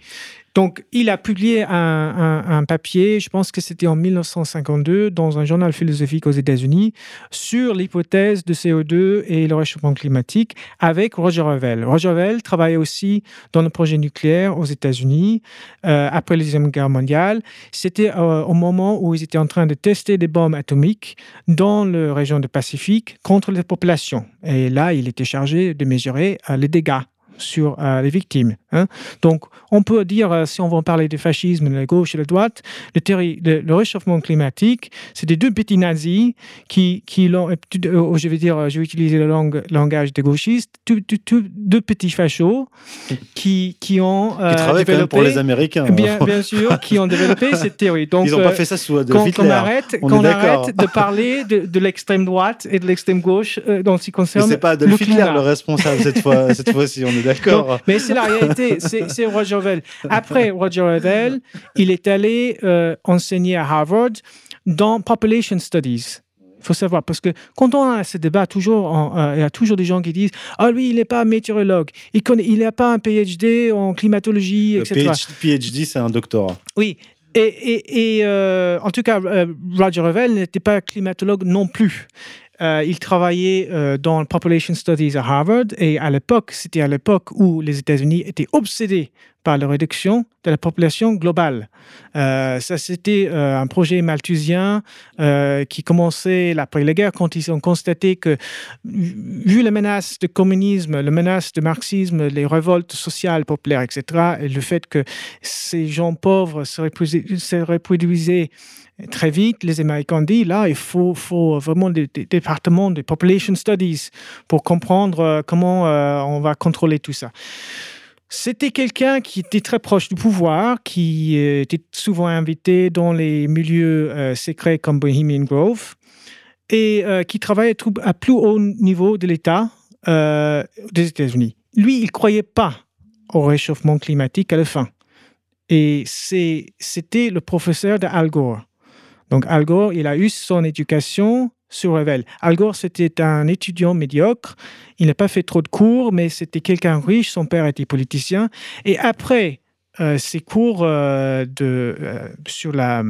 S5: Donc, il a publié un, papier, je pense que c'était en 1952, dans un journal philosophique aux États-Unis, sur l'hypothèse de CO2 et le réchauffement climatique avec Roger Revell. Roger Revell travaillait aussi dans le projet nucléaire aux États-Unis euh, après la Deuxième Guerre mondiale. C'était euh, au moment où ils étaient en train de tester des bombes atomiques dans la région du Pacifique contre les populations. Et là, il était chargé de mesurer euh, les dégâts sur euh, les victimes. Hein. Donc, on peut dire, euh, si on veut parler du fascisme, de la gauche et de la droite, le, le, réchauffement climatique, c'est des deux petits nazis qui, qui l'ont, je vais dire, je vais utiliser le langage des gauchistes, deux petits fachos qui, qui ont
S4: qui travaillent développé, pour les Américains.
S5: Bien, bien sûr, qui ont développé cette théorie.
S4: Donc, Ils n'ont pas fait ça sous Adolf
S5: Hitler. Qu'on arrête, on arrête de parler de, de l'extrême droite et de l'extrême gauche dans ce qui concerne.
S4: Mais c'est pas Adolf Hitler le responsable cette fois, cette fois-ci, on est d'accord.
S5: Mais c'est la réalité, c'est Roger Revel. Après Roger Revel, il est allé euh, enseigner à Harvard dans Population Studies. Il faut savoir, parce que quand on a ce débat, toujours, euh, il y a toujours des gens qui disent Ah, lui, il n'est pas météorologue, il n'a il pas un PhD en climatologie, etc.
S4: PhD, c'est un doctorat.
S5: Oui, et, et, euh, en tout cas, Roger Revel n'était pas climatologue non plus. Euh, il travaillait euh, dans Population Studies à Harvard et à l'époque, c'était à l'époque où les États-Unis étaient obsédés par la réduction de la population globale. Euh, ça, c'était un projet malthusien qui commençait après la guerre quand ils ont constaté que, vu la menace du communisme, la menace du marxisme, les révoltes sociales populaires, etc., et le fait que ces gens pauvres se reproduisaient très vite, les Américains disent, là, il faut, vraiment des, départements de population studies pour comprendre euh, comment euh, on va contrôler tout ça. C'était quelqu'un qui était très proche du pouvoir, qui euh, était souvent invité dans les milieux secrets comme Bohemian Grove et qui travaillait à plus haut niveau de l'État des États-Unis. Lui, il ne croyait pas au réchauffement climatique à la fin. Et c'était le professeur de Al Gore. Donc Al Gore, il a eu son éducation sur Revel. Al Gore, c'était un étudiant médiocre. Il n'a pas fait trop de cours, mais c'était quelqu'un riche. Son père était politicien. Et après euh, ses cours euh, de, euh, sur la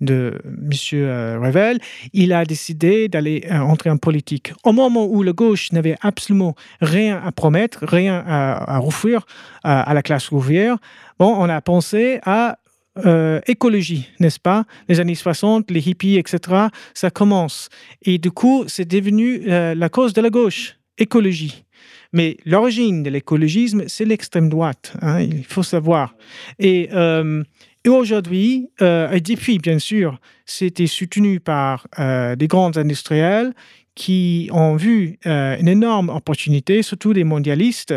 S5: de M. Revel, il a décidé d'aller entrer en politique. Au moment où le gauche n'avait absolument rien à promettre, rien à, à offrir à la classe ouvrière, bon, on a pensé à euh, écologie, n'est-ce pas? Les années 60, les hippies, etc., ça commence. Et du coup, c'est devenu euh, la cause de la gauche, écologie. Mais l'origine de l'écologisme, c'est l'extrême droite, hein, il faut savoir. Et, euh, aujourd'hui, et depuis, bien sûr, c'était soutenu par des grands industriels qui ont vu euh, une énorme opportunité, surtout des mondialistes,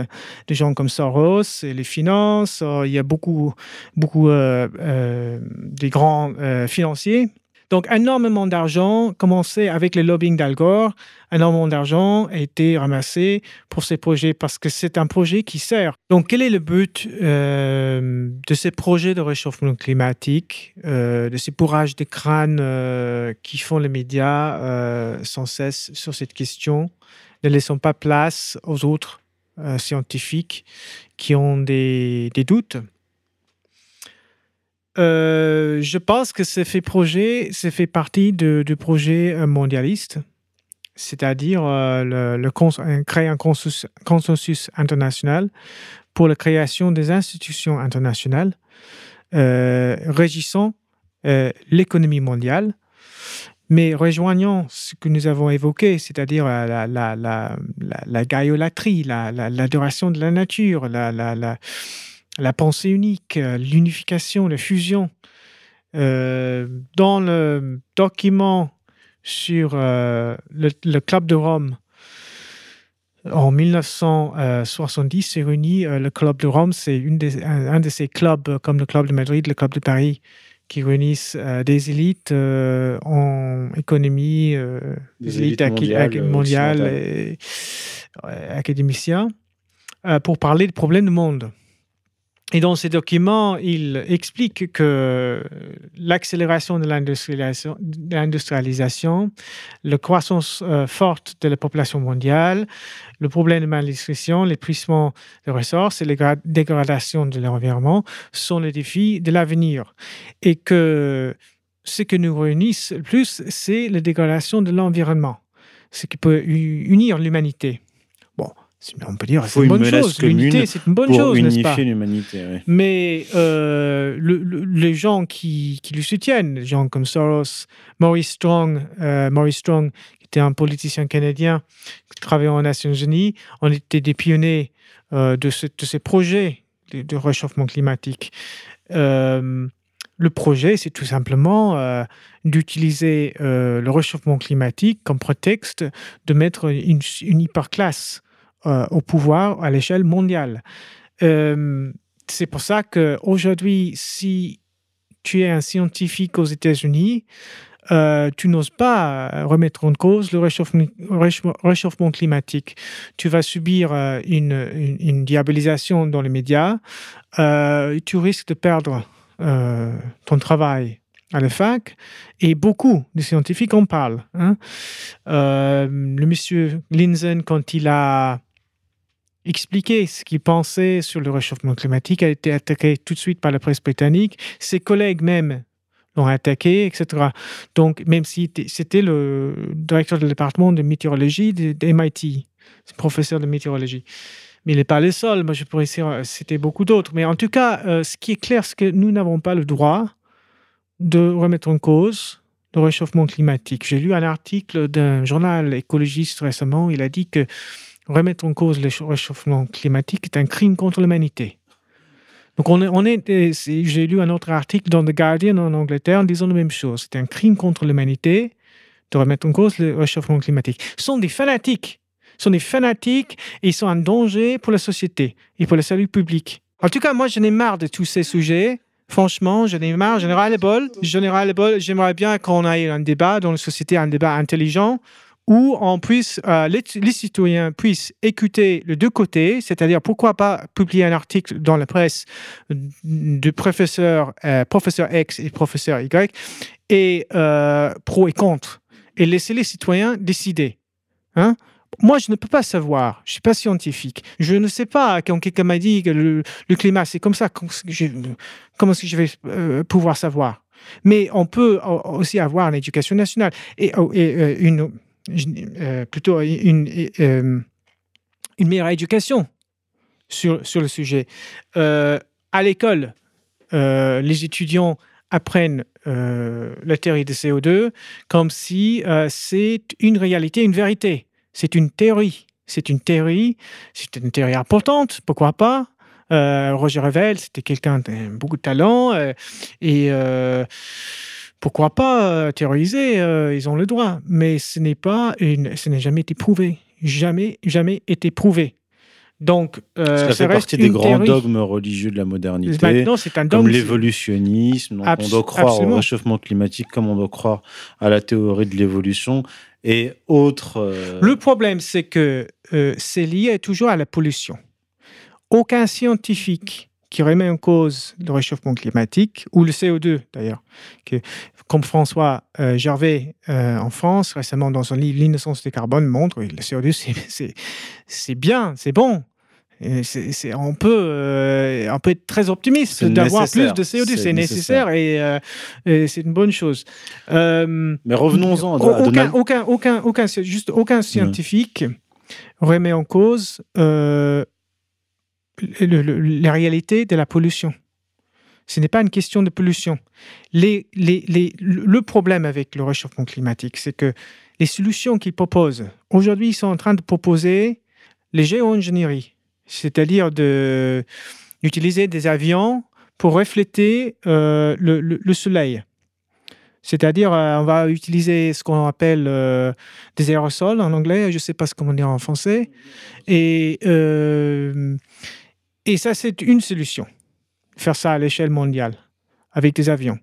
S5: des gens comme Soros et les finances. Euh, il y a beaucoup, beaucoup euh, des grands financiers donc, énormément d'argent, commencé avec le lobbying d'Al Gore, énormément d'argent a été ramassé pour ces projets parce que c'est un projet qui sert. Donc, quel est le but euh, de ces projets de réchauffement climatique, euh, de ces bourrages de crâne euh, qui font les médias sans cesse sur cette question? Ne laissons pas place aux autres scientifiques qui ont des doutes euh, je pense que ce fait projet, c'est fait partie du projet euh, mondialiste, c'est-à-dire euh, le, créer un consensus, international pour la création des institutions internationales régissant l'économie mondiale, mais rejoignant ce que nous avons évoqué, c'est-à-dire la, la, la, la, gaiolatrie, l'adoration de la nature, la, la pensée unique, euh, l'unification, la fusion. Euh, dans le document sur euh, le, Club de Rome, en 1970, c'est réuni le Club de Rome, c'est un, de ces clubs comme le Club de Madrid, le Club de Paris, qui réunissent des élites en économie, des, élites, mondiales, et académiciens, pour parler des problèmes du monde. Et dans ces documents, il explique que l'accélération de l'industrialisation, la croissance euh, forte de la population mondiale, le problème de malnutrition, l'épuisement des ressources et la dégradation de l'environnement sont les défis de l'avenir. Et que ce que nous réunissent le plus, c'est la dégradation de l'environnement, ce qui peut unir l'humanité on peut dire c'est une, bonne chose. L'unité, c'est une bonne chose, n'est-ce pas
S4: l'humanité.
S5: Mais euh, les gens qui, qui, le soutiennent, les gens comme Soros, Maurice Strong, euh, Maurice Strong, qui était un politicien canadien qui travaillait aux Nations Unies, on était des pionniers de, de, ces projets de, de réchauffement climatique. Euh, le projet, c'est tout simplement euh, d'utiliser euh, le réchauffement climatique comme prétexte de mettre une, une hyperclasse euh, au pouvoir à l'échelle mondiale. Euh, c'est pour ça qu'aujourd'hui, si tu es un scientifique aux États-Unis, euh, tu n'oses pas remettre en cause le réchauffement, climatique. Tu vas subir une, diabolisation dans les médias. Tu risques de perdre ton travail à la fac et beaucoup de scientifiques en parlent. Hein. Le monsieur Linzen, quand il a expliqué ce qu'il pensait sur le réchauffement climatique, a été attaqué tout de suite par la presse britannique. Ses collègues même l'ont attaqué, etc. Donc, même si c'était le directeur du département de météorologie de, MIT, professeur de météorologie. Mais il n'est pas le seul. Moi, je pourrais citer beaucoup d'autres. Mais en tout cas, euh, ce qui est clair, c'est que nous n'avons pas le droit de remettre en cause le réchauffement climatique. J'ai lu un article d'un journal écologiste récemment. Il a dit que remettre en cause le réchauffement climatique est un crime contre l'humanité. Donc, on est, j'ai lu un autre article dans The Guardian en Angleterre en disant la même chose. C'est un crime contre l'humanité de remettre en cause le réchauffement climatique. Ce sont des fanatiques sont des fanatiques et ils sont un danger pour la société et pour le salut public. En tout cas, moi, je n'ai marre de tous ces sujets. Franchement, j'en ai marre, j'en ai ras le bol. J'en bol. J'aimerais bien qu'on ait un débat dans la société, un débat intelligent où on puisse, euh, les, citoyens puissent écouter les deux côtés, c'est-à-dire pourquoi pas publier un article dans la presse du professeur, euh, X et professeur Y, et euh, pro et contre, et laisser les citoyens décider. Hein? moi, je ne peux pas savoir. Je ne suis pas scientifique. Je ne sais pas quand quelqu'un m'a dit que le, climat, c'est comme ça. Comment est-ce que je vais euh, pouvoir savoir? Mais on peut aussi avoir une éducation nationale et, une, euh, plutôt une, euh, une meilleure éducation sur, sur le sujet. Euh, à l'école, les étudiants apprennent la théorie de CO2 comme si c'est une réalité, une vérité c'est une théorie. C'est une théorie, c'est une théorie importante, pourquoi pas? Roger Revel, c'était quelqu'un de beaucoup de talent et pourquoi pas euh, théoriser euh, Ils ont le droit, mais ce n'est pas une, ce n'est jamais été prouvé, jamais, jamais été prouvé. Donc,
S4: euh, ça, ça fait partie des grands théorie. dogmes religieux de la modernité.
S5: Maintenant, c'est un
S4: comme l'évolutionnisme. On doit croire absolument. au réchauffement climatique comme on doit croire à la théorie de l'évolution et autres. Euh...
S5: Le problème, c'est que euh, c'est lié toujours à la pollution. Aucun scientifique qui remet en cause le réchauffement climatique ou le CO2 d'ailleurs, comme François euh, Gervais euh, en France récemment dans son livre L'innocence des carbone montre le CO2 c'est bien, c'est bon, C est, c est, on, peut, euh, on peut être très optimiste d'avoir plus de CO2, c'est nécessaire, et, et c'est une bonne chose.
S4: Mais revenons-en.
S5: Aucun, aucun, aucun, aucun, juste aucun scientifique mmh. remet en cause le, le, la réalité de la pollution. Ce n'est pas une question de pollution. Le problème avec le réchauffement climatique, c'est que les solutions qu'ils proposent, aujourd'hui, ils sont en train de proposer les géo-ingénieries c'est-à-dire d'utiliser des avions pour refléter euh, le, le, le soleil. C'est-à-dire, euh, on va utiliser ce qu'on appelle euh, des aérosols en anglais, je ne sais pas ce qu'on dit en français. Et, et ça, c'est une solution. Faire ça à l'échelle mondiale, avec des avions.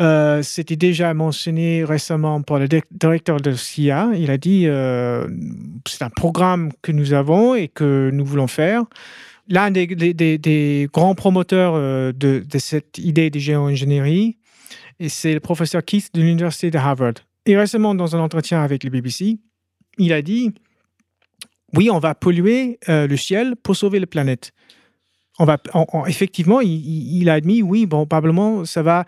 S5: Euh, C'était déjà mentionné récemment par le directeur de CIA. Il a dit euh, c'est un programme que nous avons et que nous voulons faire. L'un des, grands promoteurs euh, de, de, cette idée de géo-ingénierie, c'est le professeur Keith de l'Université de Harvard. Et récemment, dans un entretien avec le BBC, il a dit oui, on va polluer euh, le ciel pour sauver la planète. On va effectivement il, a admis oui bon probablement ça va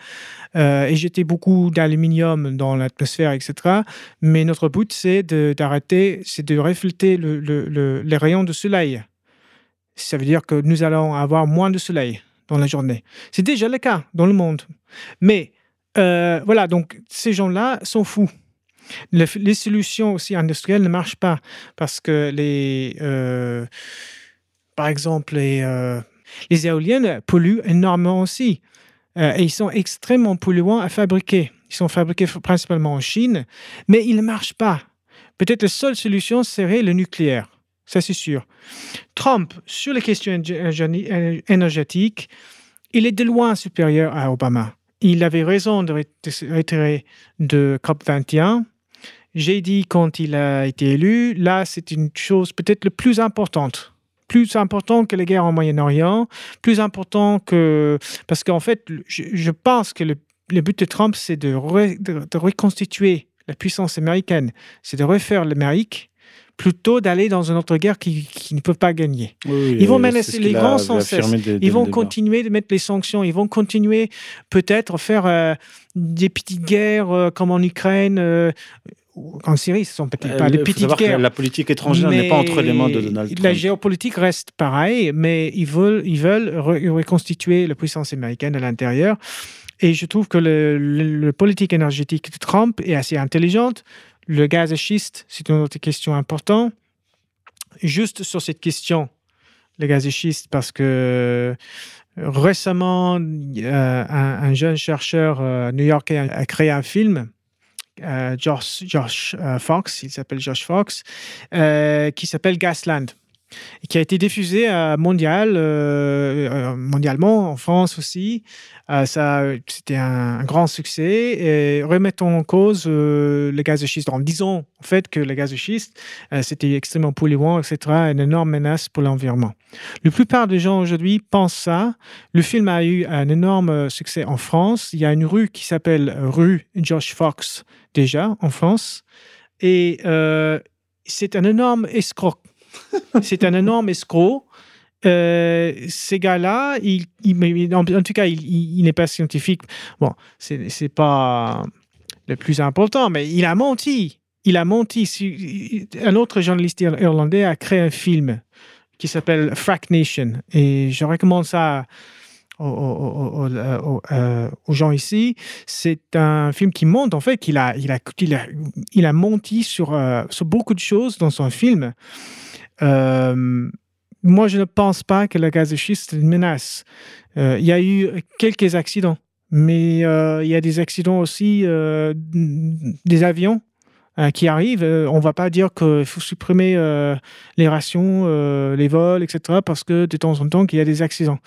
S5: euh, éjeter beaucoup d'aluminium dans l'atmosphère etc mais notre but c'est d'arrêter c'est de refléter le, le, le, les rayons de soleil. Ça veut dire que nous allons avoir moins de soleil dans la journée. C'est déjà le cas dans le monde. Mais euh, voilà donc ces gens là sont fous les, solutions aussi industrielles ne marchent pas parce que les euh, par exemple, les, euh, les éoliennes polluent énormément aussi. Euh, et ils sont extrêmement polluants à fabriquer. Ils sont fabriqués principalement en Chine, mais ils ne marchent pas. Peut-être la seule solution serait le nucléaire. Ça, c'est sûr. Trump, sur les questions énergétiques, il est de loin supérieur à Obama. Il avait raison de retirer de COP21. J'ai dit quand il a été élu, là, c'est une chose peut-être le plus importante plus important que les guerres en Moyen-Orient, plus important que... Parce qu'en fait, je, pense que le, but de Trump, c'est de, de, reconstituer la puissance américaine, c'est de refaire l'Amérique plutôt d'aller dans une autre guerre qui ne peuvent pas gagner. ils vont menacer les grands sans cesse. ils vont continuer de mettre les sanctions. Ils vont continuer peut-être faire euh, des petites guerres euh, comme en Ukraine. Euh, en Syrie, ce sont peut-être pas des petites guerres.
S4: la politique étrangère n'est pas entre les mains de Donald Trump.
S5: La géopolitique reste pareille, mais ils veulent, ils veulent reconstituer la puissance américaine à l'intérieur. Et je trouve que le, le, politique énergétique de Trump est assez intelligente. Le gaz à schiste, c'est une autre question importante. Juste sur cette question, le gaz à schiste, parce que récemment, un, jeune chercheur euh, new-yorkais a créé un film euh, Josh, Josh euh, Fox, il s'appelle Josh Fox, qui s'appelle Gasland qui a été diffusé euh, mondial, euh, euh, mondialement, en France aussi. c'était un, grand succès. Et remettons en cause le gaz de schiste en disant en fait que le gaz de schiste, c'était extrêmement polluant, etc., une énorme menace pour l'environnement. La plupart des gens aujourd'hui pensent ça. Le film a eu un énorme succès en France. Il y a une rue qui s'appelle rue Josh Fox déjà en France. Et c'est un énorme escroc c'est un énorme escroc. Euh, ces gars-là, il, en, tout cas, il, n'est pas scientifique. Bon, c'est pas le plus important, mais il a menti. Il a menti. Un autre journaliste irlandais a créé un film qui s'appelle Frack Nation. Et je recommande ça aux, euh, gens ici. C'est un film qui montre en fait qu'il a, il a, il a, menti sur, euh, sur beaucoup de choses dans son film. Euh, moi, je ne pense pas que le gaz de schiste est une menace. Euh, il y a eu quelques accidents, mais euh, il y a des accidents aussi des avions euh, qui arrive, euh, on ne va pas dire qu'il faut supprimer euh, les rations, les vols, etc., parce que de temps en temps, il y a des accidents.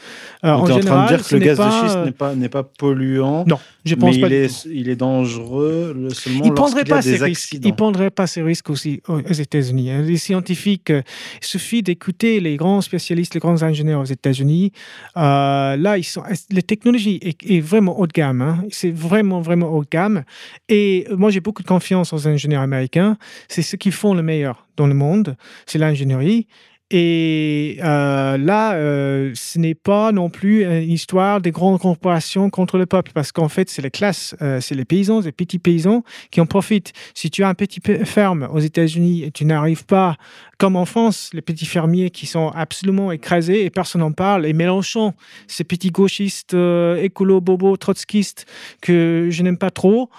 S4: en, général, en train de dire que le gaz de schiste n'est pas, n'est pas polluant.
S5: Non, je pense
S4: mais
S5: pas.
S4: Il est, il est dangereux seulement
S5: il y a
S4: des
S5: accidents. Il ne prendrait pas ces risques aussi aux États-Unis. Hein. Les scientifiques, il suffit d'écouter les grands spécialistes, les grands ingénieurs aux États-Unis. là, ils sont, la technologie est, vraiment haut de gamme. Hein. C'est vraiment, vraiment haut de gamme. Et moi, j'ai beaucoup de confiance aux ingénieurs américains, c'est ce qu'ils font le meilleur dans le monde, c'est l'ingénierie. Et euh, là, euh, ce n'est pas non plus une histoire des grandes corporations contre le peuple, parce qu'en fait, c'est les classes, euh, c'est les paysans, les petits paysans qui en profitent. Si tu as un petit ferme aux États-Unis et tu n'arrives pas, comme en France, les petits fermiers qui sont absolument écrasés et personne n'en parle, et Mélenchon, ces petits gauchistes, écolo, bobo, trotskistes que je n'aime pas trop,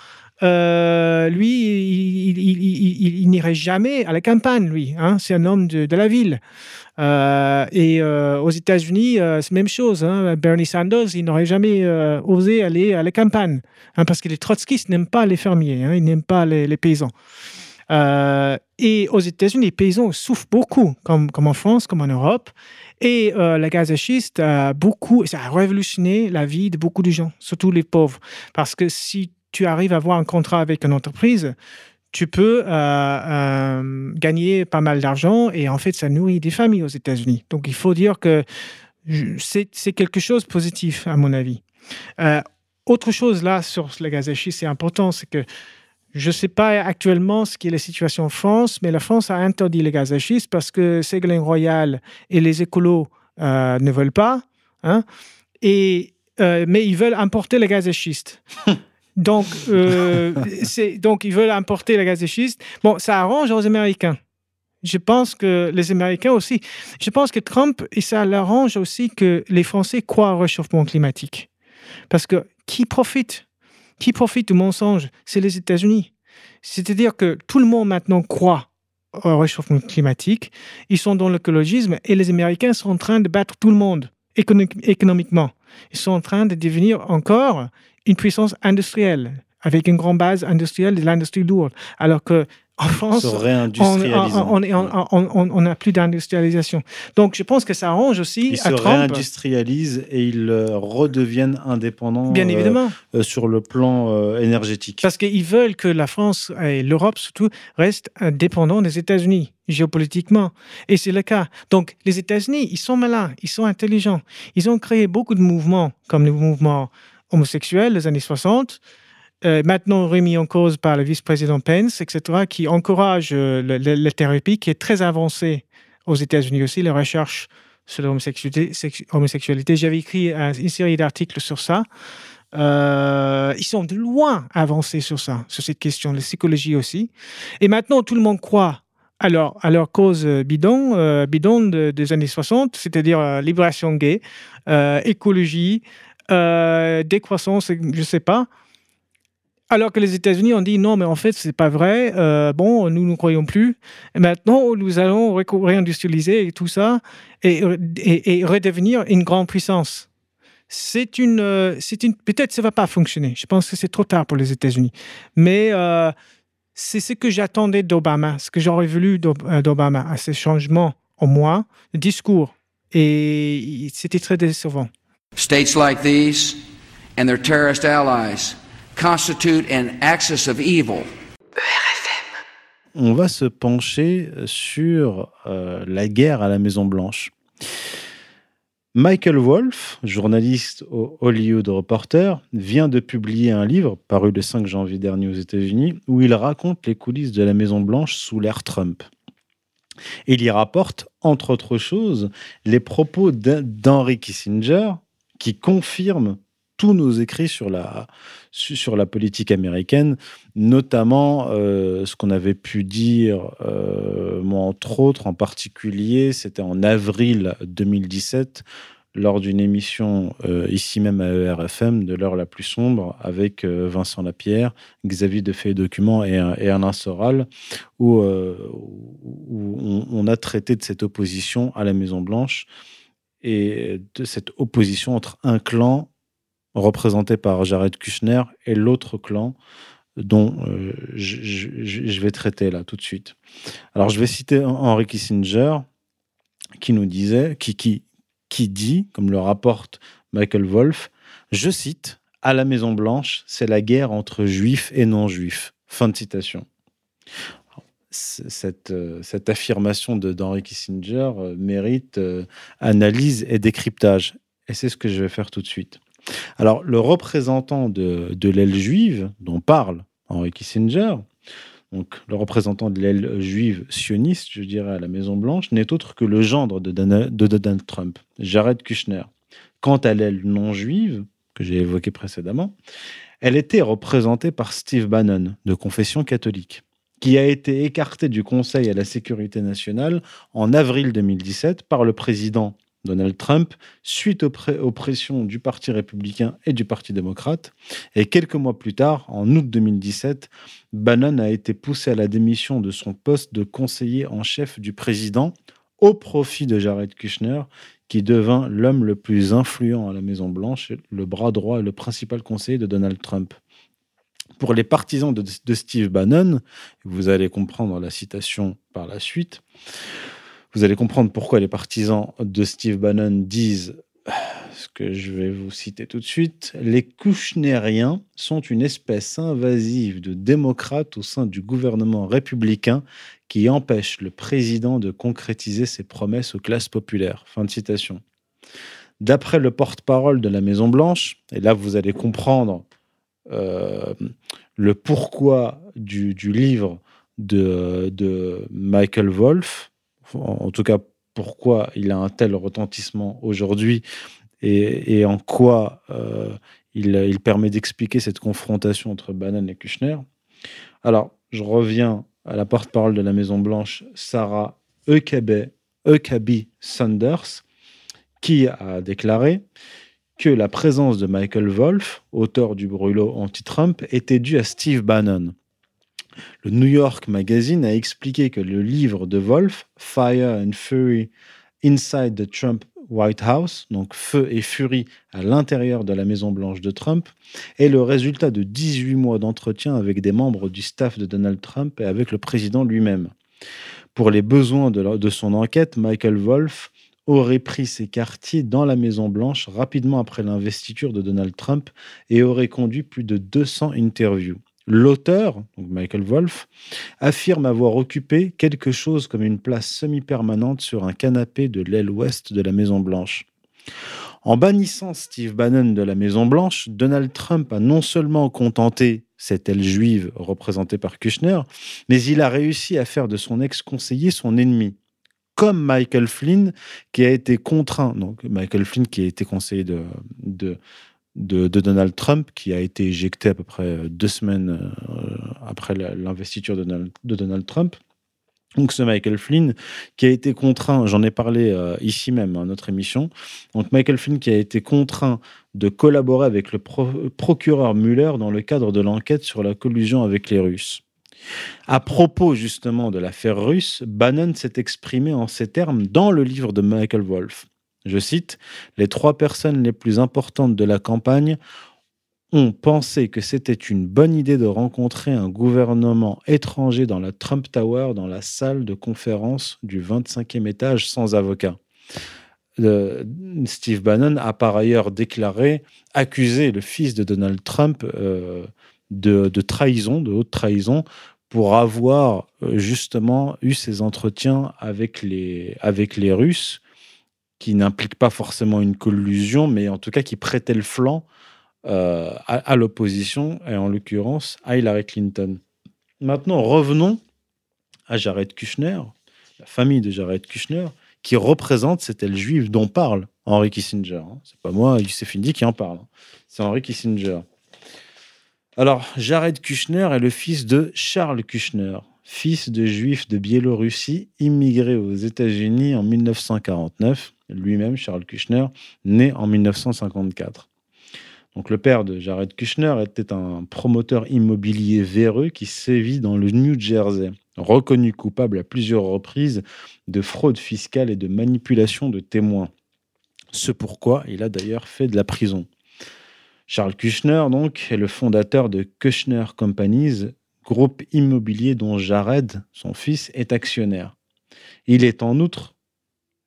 S5: euh, lui, il, n'irait jamais à la campagne, lui. Hein. c'est un homme de, la ville. Euh, et euh, aux États-Unis, c'est la même chose. Hein. Bernie Sanders, il n'aurait jamais osé aller à la campagne. Hein, parce que les trotskistes n'aiment pas les fermiers, ils n'aiment pas les, paysans. et aux États-Unis, les paysans souffrent beaucoup, comme, en France, comme en Europe. Et la gaz a beaucoup, ça a révolutionné la vie de beaucoup de gens, surtout les pauvres. Parce que si tu arrives à avoir un contrat avec une entreprise, tu peux euh, euh, gagner pas mal d'argent et en fait, ça nourrit des familles aux États-Unis. Donc, il faut dire que c'est quelque chose de positif, à mon avis. Euh, autre chose là sur le gaz à schiste, c'est important, c'est que je ne sais pas actuellement ce qui est la situation en France, mais la France a interdit le gaz à schiste parce que Ségolène Royal et les écolos ne veulent pas. Hein, et, mais ils veulent importer le gaz à schiste. Donc, euh, donc, ils veulent importer le gaz de schiste. Bon, ça arrange aux Américains. Je pense que les Américains aussi. Je pense que Trump, et ça l'arrange aussi que les Français croient au réchauffement climatique. Parce que qui profite Qui profite du mensonge? C'est les États-Unis. C'est-à-dire que tout le monde maintenant croit au réchauffement climatique, ils sont dans l'écologisme et les Américains sont en train de battre tout le monde économiquement. Ils sont en train de devenir encore une puissance industrielle avec une grande base industrielle de l'industrie lourde. Alors que en France, on n'a plus d'industrialisation. Donc, je pense que ça arrange aussi
S4: ils se réindustrialisent et ils euh, redeviennent indépendants.
S5: Bien euh, évidemment.
S4: Euh, sur le plan énergétique.
S5: Parce qu'ils veulent que la France et l'Europe surtout restent indépendants des États-Unis géopolitiquement. Et c'est le cas. Donc, les États-Unis, ils sont malins, ils sont intelligents. Ils ont créé beaucoup de mouvements, comme le mouvement homosexuel des années 60, euh, maintenant remis en cause par le vice-président Pence, etc., qui encourage euh, la thérapie qui est très avancée aux États-Unis aussi, la recherche sur l'homosexualité. J'avais écrit une série d'articles sur ça. Euh, ils sont de loin avancés sur ça, sur cette question, la psychologie aussi. Et maintenant, tout le monde croit à leur, cause bidon, bidon des années 60, c'est-à-dire libération gay, écologie, décroissance, je ne sais pas. Alors que les États-Unis ont dit non, mais en fait, c'est pas vrai. Euh, bon, nous ne croyons plus. Maintenant, nous allons réindustrialiser et tout ça et, redevenir une grande puissance. C'est une, euh, c'est une. Peut-être ça va pas fonctionner. Je pense que c'est trop tard pour les États-Unis. Mais euh, c'est ce que j'attendais d'Obama, ce que j'aurais voulu d'Obama à ces changements, au moins, de discours. Et c'était très décevant.
S6: States like these and their terrorist allies constitute an axis of evil.
S4: On va se pencher sur euh, la guerre à la Maison Blanche. Michael Wolff, journaliste au Hollywood Reporter, vient de publier un livre paru le 5 janvier dernier aux États-Unis où il raconte les coulisses de la Maison Blanche sous l'ère Trump. Il y rapporte, entre autres choses, les propos d'Henry Kissinger qui confirment tous nos écrits sur la, sur la politique américaine, notamment euh, ce qu'on avait pu dire, euh, moi entre autres, en particulier, c'était en avril 2017, lors d'une émission euh, ici même à ERFM de l'heure la plus sombre avec Vincent Lapierre, Xavier Defay Document et, et Alain Soral, où, où on, a traité de cette opposition à la Maison Blanche et de cette opposition entre un clan représenté par Jared Kushner, et l'autre clan dont euh, je, vais traiter là tout de suite. Alors je vais citer Henry Kissinger qui nous disait, qui, qui, qui dit, comme le rapporte Michael Wolff, je cite, à la Maison Blanche, c'est la guerre entre juifs et non-juifs. Fin de citation. Cette, euh, cette affirmation d'Henry Kissinger euh, mérite analyse et décryptage. Et c'est ce que je vais faire tout de suite. Alors, le représentant de, l'aile juive dont parle Henry Kissinger, donc le représentant de l'aile juive sioniste, je dirais, à la Maison-Blanche, n'est autre que le gendre de, Donald Trump, Jared Kushner. Quant à l'aile non juive, que j'ai évoquée précédemment, elle était représentée par Steve Bannon, de confession catholique, qui a été écarté du Conseil à la sécurité nationale en avril 2017 par le président Donald Trump suite aux, pressions du Parti républicain et du Parti démocrate. Et quelques mois plus tard, en août 2017, Bannon a été poussé à la démission de son poste de conseiller en chef du président au profit de Jared Kushner, qui devint l'homme le plus influent à la Maison-Blanche, le bras droit et le principal conseiller de Donald Trump. Pour les partisans de Steve Bannon, vous allez comprendre la citation par la suite, vous allez comprendre pourquoi les partisans de Steve Bannon disent ce que je vais vous citer tout de suite. Les Kushneriens sont une espèce invasive de démocrates au sein du gouvernement républicain qui empêche le président de concrétiser ses promesses aux classes populaires. Fin de citation. D'après le porte-parole de la Maison-Blanche, et là vous allez comprendre le pourquoi du, livre de, Michael Wolff, en tout cas pourquoi il a un tel retentissement aujourd'hui et, en quoi euh, il, permet d'expliquer cette confrontation entre Bannon et Kushner. Alors, je reviens à la porte-parole de la Maison-Blanche, Sarah Huckabee Sanders, qui a déclaré que la présence de Michael Wolff, auteur du brûlot anti-Trump, était due à Steve Bannon. Le New York Magazine a expliqué que le livre de Wolf, Fire and Fury Inside the Trump White House, donc Feu et Furie à l'intérieur de la Maison-Blanche de Trump, est le résultat de 18 mois d'entretien avec des membres du staff de Donald Trump et avec le président lui-même. Pour les besoins de, de son enquête, Michael Wolff aurait pris ses quartiers dans la Maison-Blanche rapidement après l'investiture de Donald Trump et aurait conduit plus de 200 interviews. L'auteur, Michael Wolff, affirme avoir occupé quelque chose comme une place semi-permanente sur un canapé de l'aile ouest de la Maison-Blanche. En bannissant Steve Bannon de la Maison-Blanche, Donald Trump a non seulement contenté cette aile juive représentée par Kushner, mais il a réussi à faire de son ex-conseiller son ennemi. Comme Michael Flynn, qui a été contraint, donc Michael Flynn qui a été conseiller de, Donald Trump, qui a été éjecté à peu près deux semaines euh, après l'investiture de, Donald Trump. Donc ce Michael Flynn qui a été contraint, j'en ai parlé euh, ici même à notre émission, donc Michael Flynn qui a été contraint de collaborer avec le procureur Mueller dans le cadre de l'enquête sur la collusion avec les Russes. À propos justement de l'affaire russe, Bannon s'est exprimé en ces termes dans le livre de Michael Wolff. Je cite, Les trois personnes les plus importantes de la campagne ont pensé que c'était une bonne idée de rencontrer un gouvernement étranger dans la Trump Tower, dans la salle de conférence du 25e étage sans avocat. Steve Bannon a par ailleurs déclaré accuser le fils de Donald Trump euh, de, trahison, de haute trahison, pour avoir euh, justement eu ces entretiens avec les, avec les Russes qui n'implique pas forcément une collusion, mais en tout cas qui prêtait le flanc euh, à, l'opposition, et en l'occurrence à Hillary Clinton. Maintenant, revenons à Jared Kushner, la famille de Jared Kushner, qui représente cette aile juive dont parle Henry Kissinger. Hein. C'est pas moi, Youssef Indy, qui en parle. Hein. C'est Henry Kissinger. Alors, Jared Kushner est le fils de Charles Kushner, fils de juifs de Biélorussie, immigré aux États-Unis en 1949 lui-même, Charles Kushner, né en 1954. Donc le père de Jared Kushner était un promoteur immobilier véreux qui sévit dans le New Jersey, reconnu coupable à plusieurs reprises de fraude fiscale et de manipulation de témoins. Ce pourquoi il a d'ailleurs fait de la prison. Charles Kushner, donc, est le fondateur de Kushner Companies, groupe immobilier dont Jared, son fils, est actionnaire. Il est en outre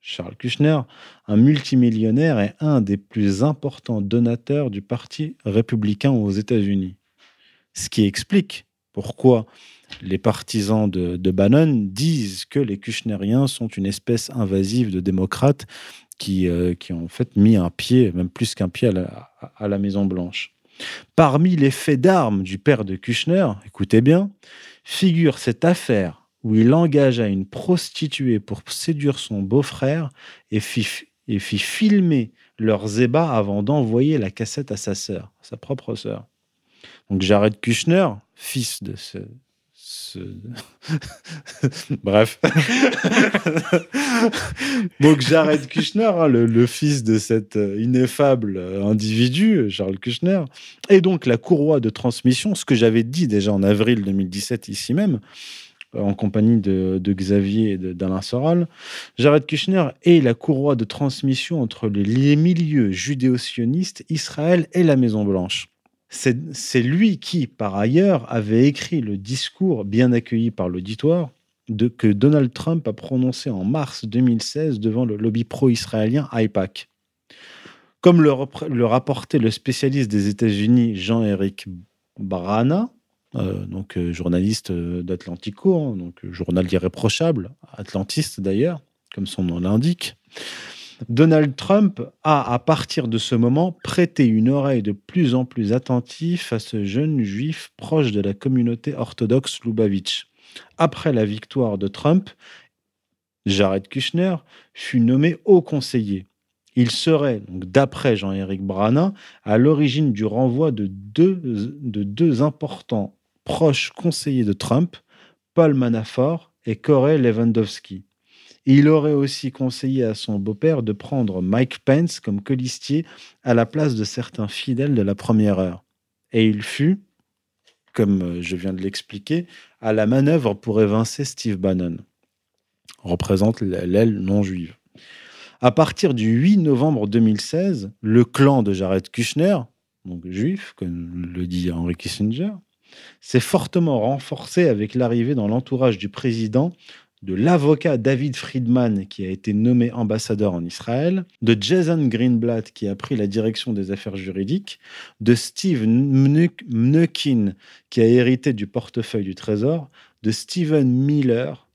S4: Charles Kushner, un multimillionnaire et un des plus importants donateurs du Parti républicain aux États-Unis. Ce qui explique pourquoi les partisans de, Bannon disent que les Kushneriens sont une espèce invasive de démocrates qui, euh, qui ont en fait mis un pied, même plus qu'un pied, à la Maison-Blanche. Parmi les faits d'armes du père de Kushner, écoutez bien, figure cette affaire où il engagea une prostituée pour séduire son beau-frère et fit, et fit filmer leurs ébats avant d'envoyer la cassette à sa sœur, sa propre sœur. Donc Jared Kushner, fils de ce... Bref. Donc Jared Kushner, hein, le, fils de cet euh, ineffable individu, Charles Kushner, et donc la courroie de transmission, ce que j'avais dit déjà en avril 2017 ici même, en compagnie de, Xavier et d'Alain Soral, Jared Kushner est la courroie de transmission entre les milieux judéo-sionistes, Israël et la Maison-Blanche. C'est lui qui, par ailleurs, avait écrit le discours bien accueilli par l'auditoire que Donald Trump a prononcé en mars 2016 devant le lobby pro-israélien AIPAC. Comme le, le rapportait le spécialiste des États-Unis Jean-Éric Brana, euh, donc euh, journaliste euh, d'Atlantico, hein, donc journal irréprochable, atlantiste d'ailleurs, comme son nom l'indique. Donald Trump a, à partir de ce moment, prêté une oreille de plus en plus attentive à ce jeune juif proche de la communauté orthodoxe Lubavitch. Après la victoire de Trump, Jared Kushner fut nommé haut conseiller. Il serait, d'après Jean-Éric Brana, à l'origine du renvoi de deux, de deux importants proche conseiller de Trump, Paul Manafort et Corey Lewandowski. Il aurait aussi conseillé à son beau-père de prendre Mike Pence comme colistier à la place de certains fidèles de la première heure. Et il fut, comme je viens de l'expliquer, à la manœuvre pour évincer Steve Bannon. Représente l'aile non juive. À partir du 8 novembre 2016, le clan de Jared Kushner, donc juif, comme le dit Henry Kissinger, s'est fortement renforcé avec l'arrivée dans l'entourage du président de l'avocat David Friedman, qui a été nommé ambassadeur en Israël, de Jason Greenblatt, qui a pris la direction des affaires juridiques, de Steve Mnuchin, qui a hérité du portefeuille du Trésor, de Steven Miller,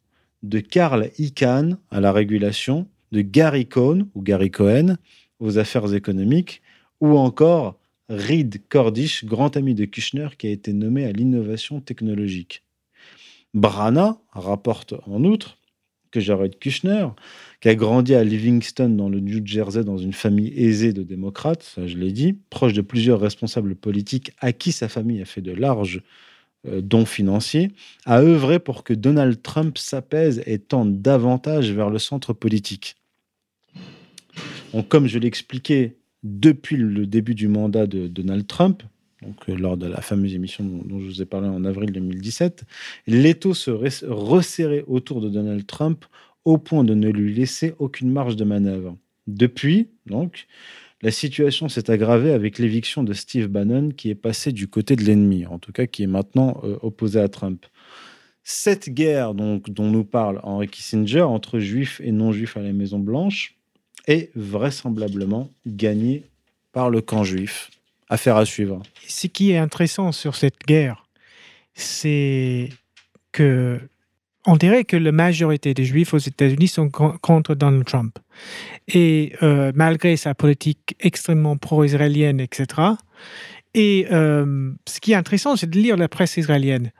S4: de Karl Icahn à la régulation, de Gary Cohn ou Gary Cohen aux affaires économiques, ou encore Reed Cordish, grand ami de Kushner, qui a été nommé à l'innovation technologique. Brana rapporte en outre que Jared Kushner, qui a grandi à Livingston dans le New Jersey dans une famille aisée de démocrates, ça je l'ai dit, proche de plusieurs responsables politiques à qui sa famille a fait de larges euh, dons financiers, a œuvré pour que Donald Trump s'apaise et tende davantage vers le centre politique. Comme je l'expliquais depuis le début du mandat de Donald Trump, euh, lors de la fameuse émission dont, je vous ai parlé en avril 2017, l'étau se resserrait autour de Donald Trump au point de ne lui laisser aucune marge de manœuvre. Depuis, donc, la situation s'est aggravée avec l'éviction de Steve Bannon qui est passé du côté de l'ennemi, en tout cas qui est maintenant euh, opposé à Trump. Cette guerre dont nous parle Henry Kissinger entre juifs et non-juifs à la Maison-Blanche est vraisemblablement gagnée par le camp juif. Affaire à suivre.
S5: Ce qui est intéressant sur cette guerre, c'est que on dirait que la majorité des Juifs aux États-Unis sont contre Donald Trump. Et euh, malgré sa politique extrêmement pro-israélienne, etc. Et euh, ce qui est intéressant, c'est de lire la presse israélienne.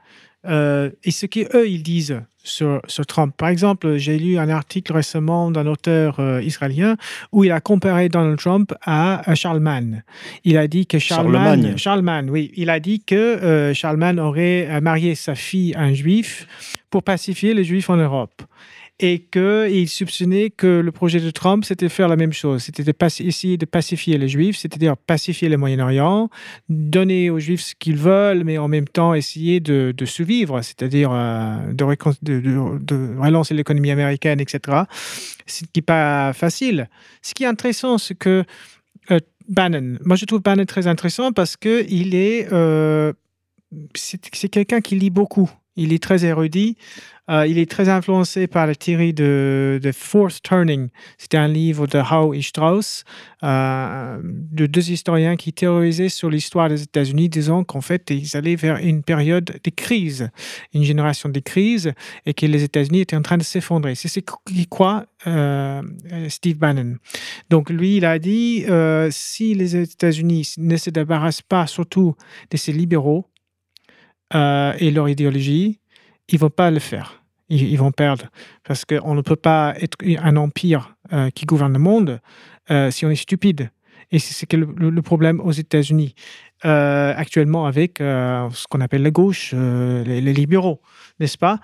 S5: Euh, et ce qu'eux, ils disent sur, sur, Trump. Par exemple, j'ai lu un article récemment d'un auteur israélien où il a comparé Donald Trump à, Charlemagne. Il a dit que Charlemagne, Charlemagne, oui, il a dit que Charlemagne aurait marié sa fille à un juif pour pacifier les Juifs en Europe. Et qu'il soupçonnait que le projet de Trump, c'était faire la même chose. C'était essayer de pacifier les Juifs, c'est-à-dire pacifier le Moyen-Orient, donner aux Juifs ce qu'ils veulent, mais en même temps essayer de, survivre, c'est-à-dire euh, de, relancer l'économie américaine, etc. Ce qui n'est pas facile. Ce qui est intéressant, c'est que euh, Bannon, moi je trouve Bannon très intéressant parce qu'il est... Euh, c'est quelqu'un qui lit beaucoup. Il est très érudit. Euh, il est très influencé par la théorie de, de Fourth Turning. C'était un livre de Howe et Strauss, euh, de deux historiens qui théorisaient sur l'histoire des États-Unis, disant qu'en fait, ils allaient vers une période de crise, une génération de crise, et que les États-Unis étaient en train de s'effondrer. C'est ce qu'il croit euh, Steve Bannon. Donc, lui, il a dit si les États-Unis ne se débarrassent pas surtout de ces libéraux, et leur idéologie, ils vont pas le faire. Ils, vont perdre parce qu'on ne peut pas être un empire euh, qui gouverne le monde euh, si on est stupide. Et c'est le, le, problème aux États-Unis actuellement avec ce qu'on appelle la gauche, les, libéraux, n'est-ce pas?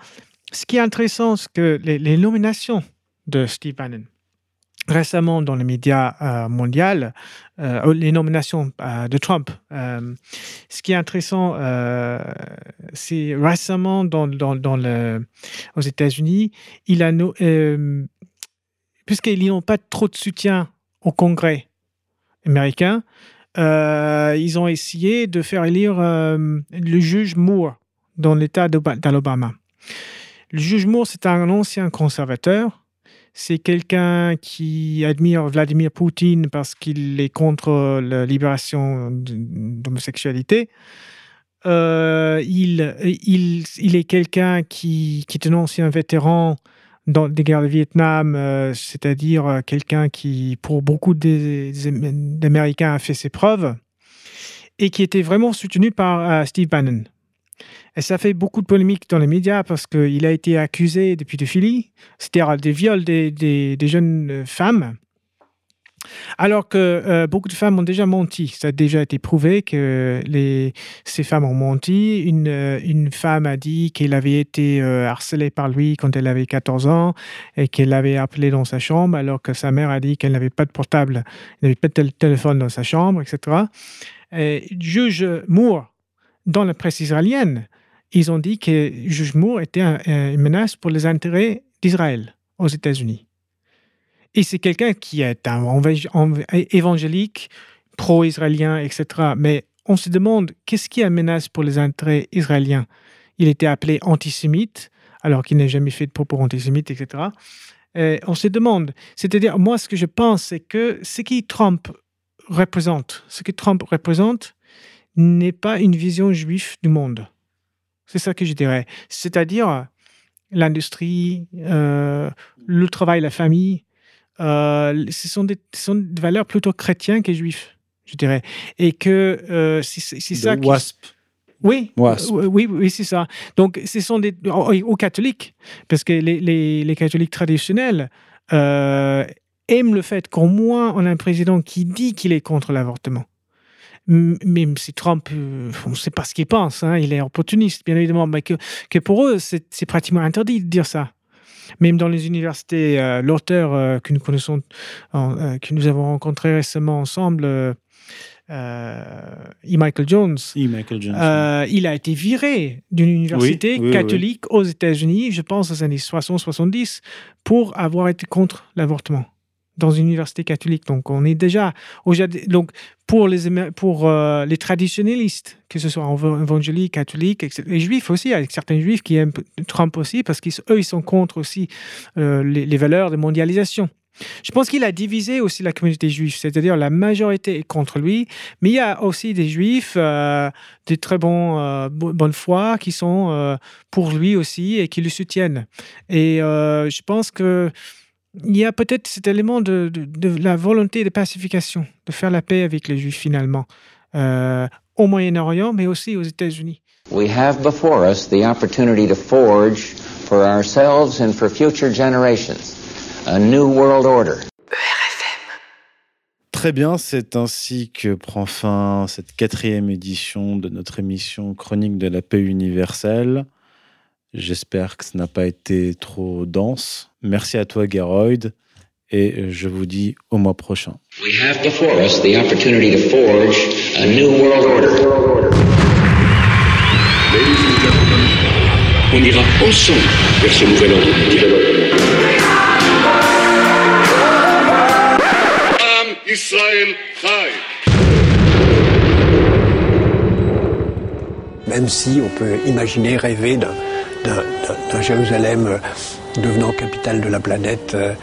S5: Ce qui est intéressant, c'est que les, les nominations de Steve Bannon, récemment dans les médias euh, mondiaux, euh, les nominations euh, de Trump. ce qui est intéressant, c'est récemment aux États-Unis, puisqu'ils n'ont pas trop de soutien au Congrès américain, ils ont essayé de faire élire le juge Moore dans l'État d'Alabama. Le juge Moore, c'est un ancien conservateur c'est quelqu'un qui admire Vladimir Poutine parce qu'il est contre la libération d'homosexualité. Euh, il, est quelqu'un qui, qui, est un ancien vétéran dans des guerres de Vietnam, euh, c'est-à-dire euh, quelqu'un qui, pour beaucoup d'Américains, a fait ses preuves et qui était vraiment soutenu par Steve Bannon. Et ça fait beaucoup de polémiques dans les médias parce qu'il a été accusé de pédophilie, c'est-à-dire des viols des, des, jeunes euh, femmes. Alors que euh, beaucoup de femmes ont déjà menti. Ça a déjà été prouvé que ces femmes ont menti. Une, euh, une femme a dit qu'elle avait été harcelée par lui quand elle avait 14 ans et qu'elle l'avait appelé dans sa chambre, alors que sa mère a dit qu'elle n'avait pas de portable, n'avait pas de téléphone dans sa chambre, etc. Et juge Moore dans la presse israélienne, ils ont dit que Juge Moore était un- une menace pour les intérêts d'Israël aux États-Unis. Et c'est quelqu'un qui est évangélique, pro-israélien, etc. Mais on se demande qu'est-ce qui est une menace pour les intérêts israéliens? Il était appelé antisémite, alors qu'il n'a jamais fait de propos antisémites, etc. Et on se demande, c'est-à-dire, moi, ce que je pense, c'est que ce qui Trump représente, ce que Trump représente, n'est pas une vision juive du monde. C'est ça que je dirais. C'est-à-dire l'industrie, euh, le travail, la famille, euh, ce, sont des, ce sont des valeurs plutôt chrétiennes que juives, je dirais. Et que euh, c'est ça qui...
S4: WASP.
S5: Oui,
S4: Wasp.
S5: oui, oui, c'est ça. Donc, ce sont des aux, aux catholiques, parce que les, les- les catholiques traditionnels euh, aiment le fait qu'au moins on a un président qui dit qu'il est contre l'avortement. M- Même si Trump, euh, on ne sait pas ce qu'il pense, hein, il est opportuniste, bien évidemment, mais que, que pour eux, c'est pratiquement interdit de dire ça. Même dans les universités, euh, l'auteur euh, que nous connaissons, que nous avons rencontré récemment ensemble, E. Michael Jones,
S4: Michael
S5: il a été viré d'une université
S4: oui, oui,
S5: catholique aux États-Unis, je pense aux années 60-70, pour avoir été contre l'avortement dans une université catholique. Donc, on est déjà. Donc, pour les, pour, euh, les traditionnalistes, que ce soit éva- évangéliques, catholiques, les juifs aussi, il y a certains juifs qui aiment Trump aussi, parce qu'eux, ils sont contre aussi euh, les, valeurs de mondialisation. Je pense qu'il a divisé aussi la communauté juive, c'est-à-dire la majorité est contre lui, mais il y a aussi des juifs, euh, des très bons, euh, bo- bonne foi, qui sont pour lui aussi et qui le soutiennent. Et je pense que il y a peut-être cet élément de, de- de la volonté de pacification, de faire la paix avec les juifs finalement, euh, au Moyen-Orient, mais aussi aux États-Unis.
S1: We have before us the opportunity to forge for ourselves and for future generations a new world order.
S4: Très bien, c'est ainsi que prend fin cette quatrième édition de notre émission Chronique de la paix universelle. J'espère que ça n'a pas été trop dense. Merci à toi, Geroid, et je vous dis au mois prochain.
S1: We have before us the opportunity to forge a new world order.
S2: Ladies and gentlemen, on ira ensemble vers ce nouvel ordre mondial.
S7: Am Israël
S3: Même si on peut imaginer, rêver d'un d'un Jérusalem euh, devenant capitale de la planète euh,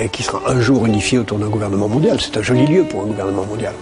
S3: et qui sera un jour unifié autour d'un gouvernement mondial. C'est un joli lieu pour un gouvernement mondial.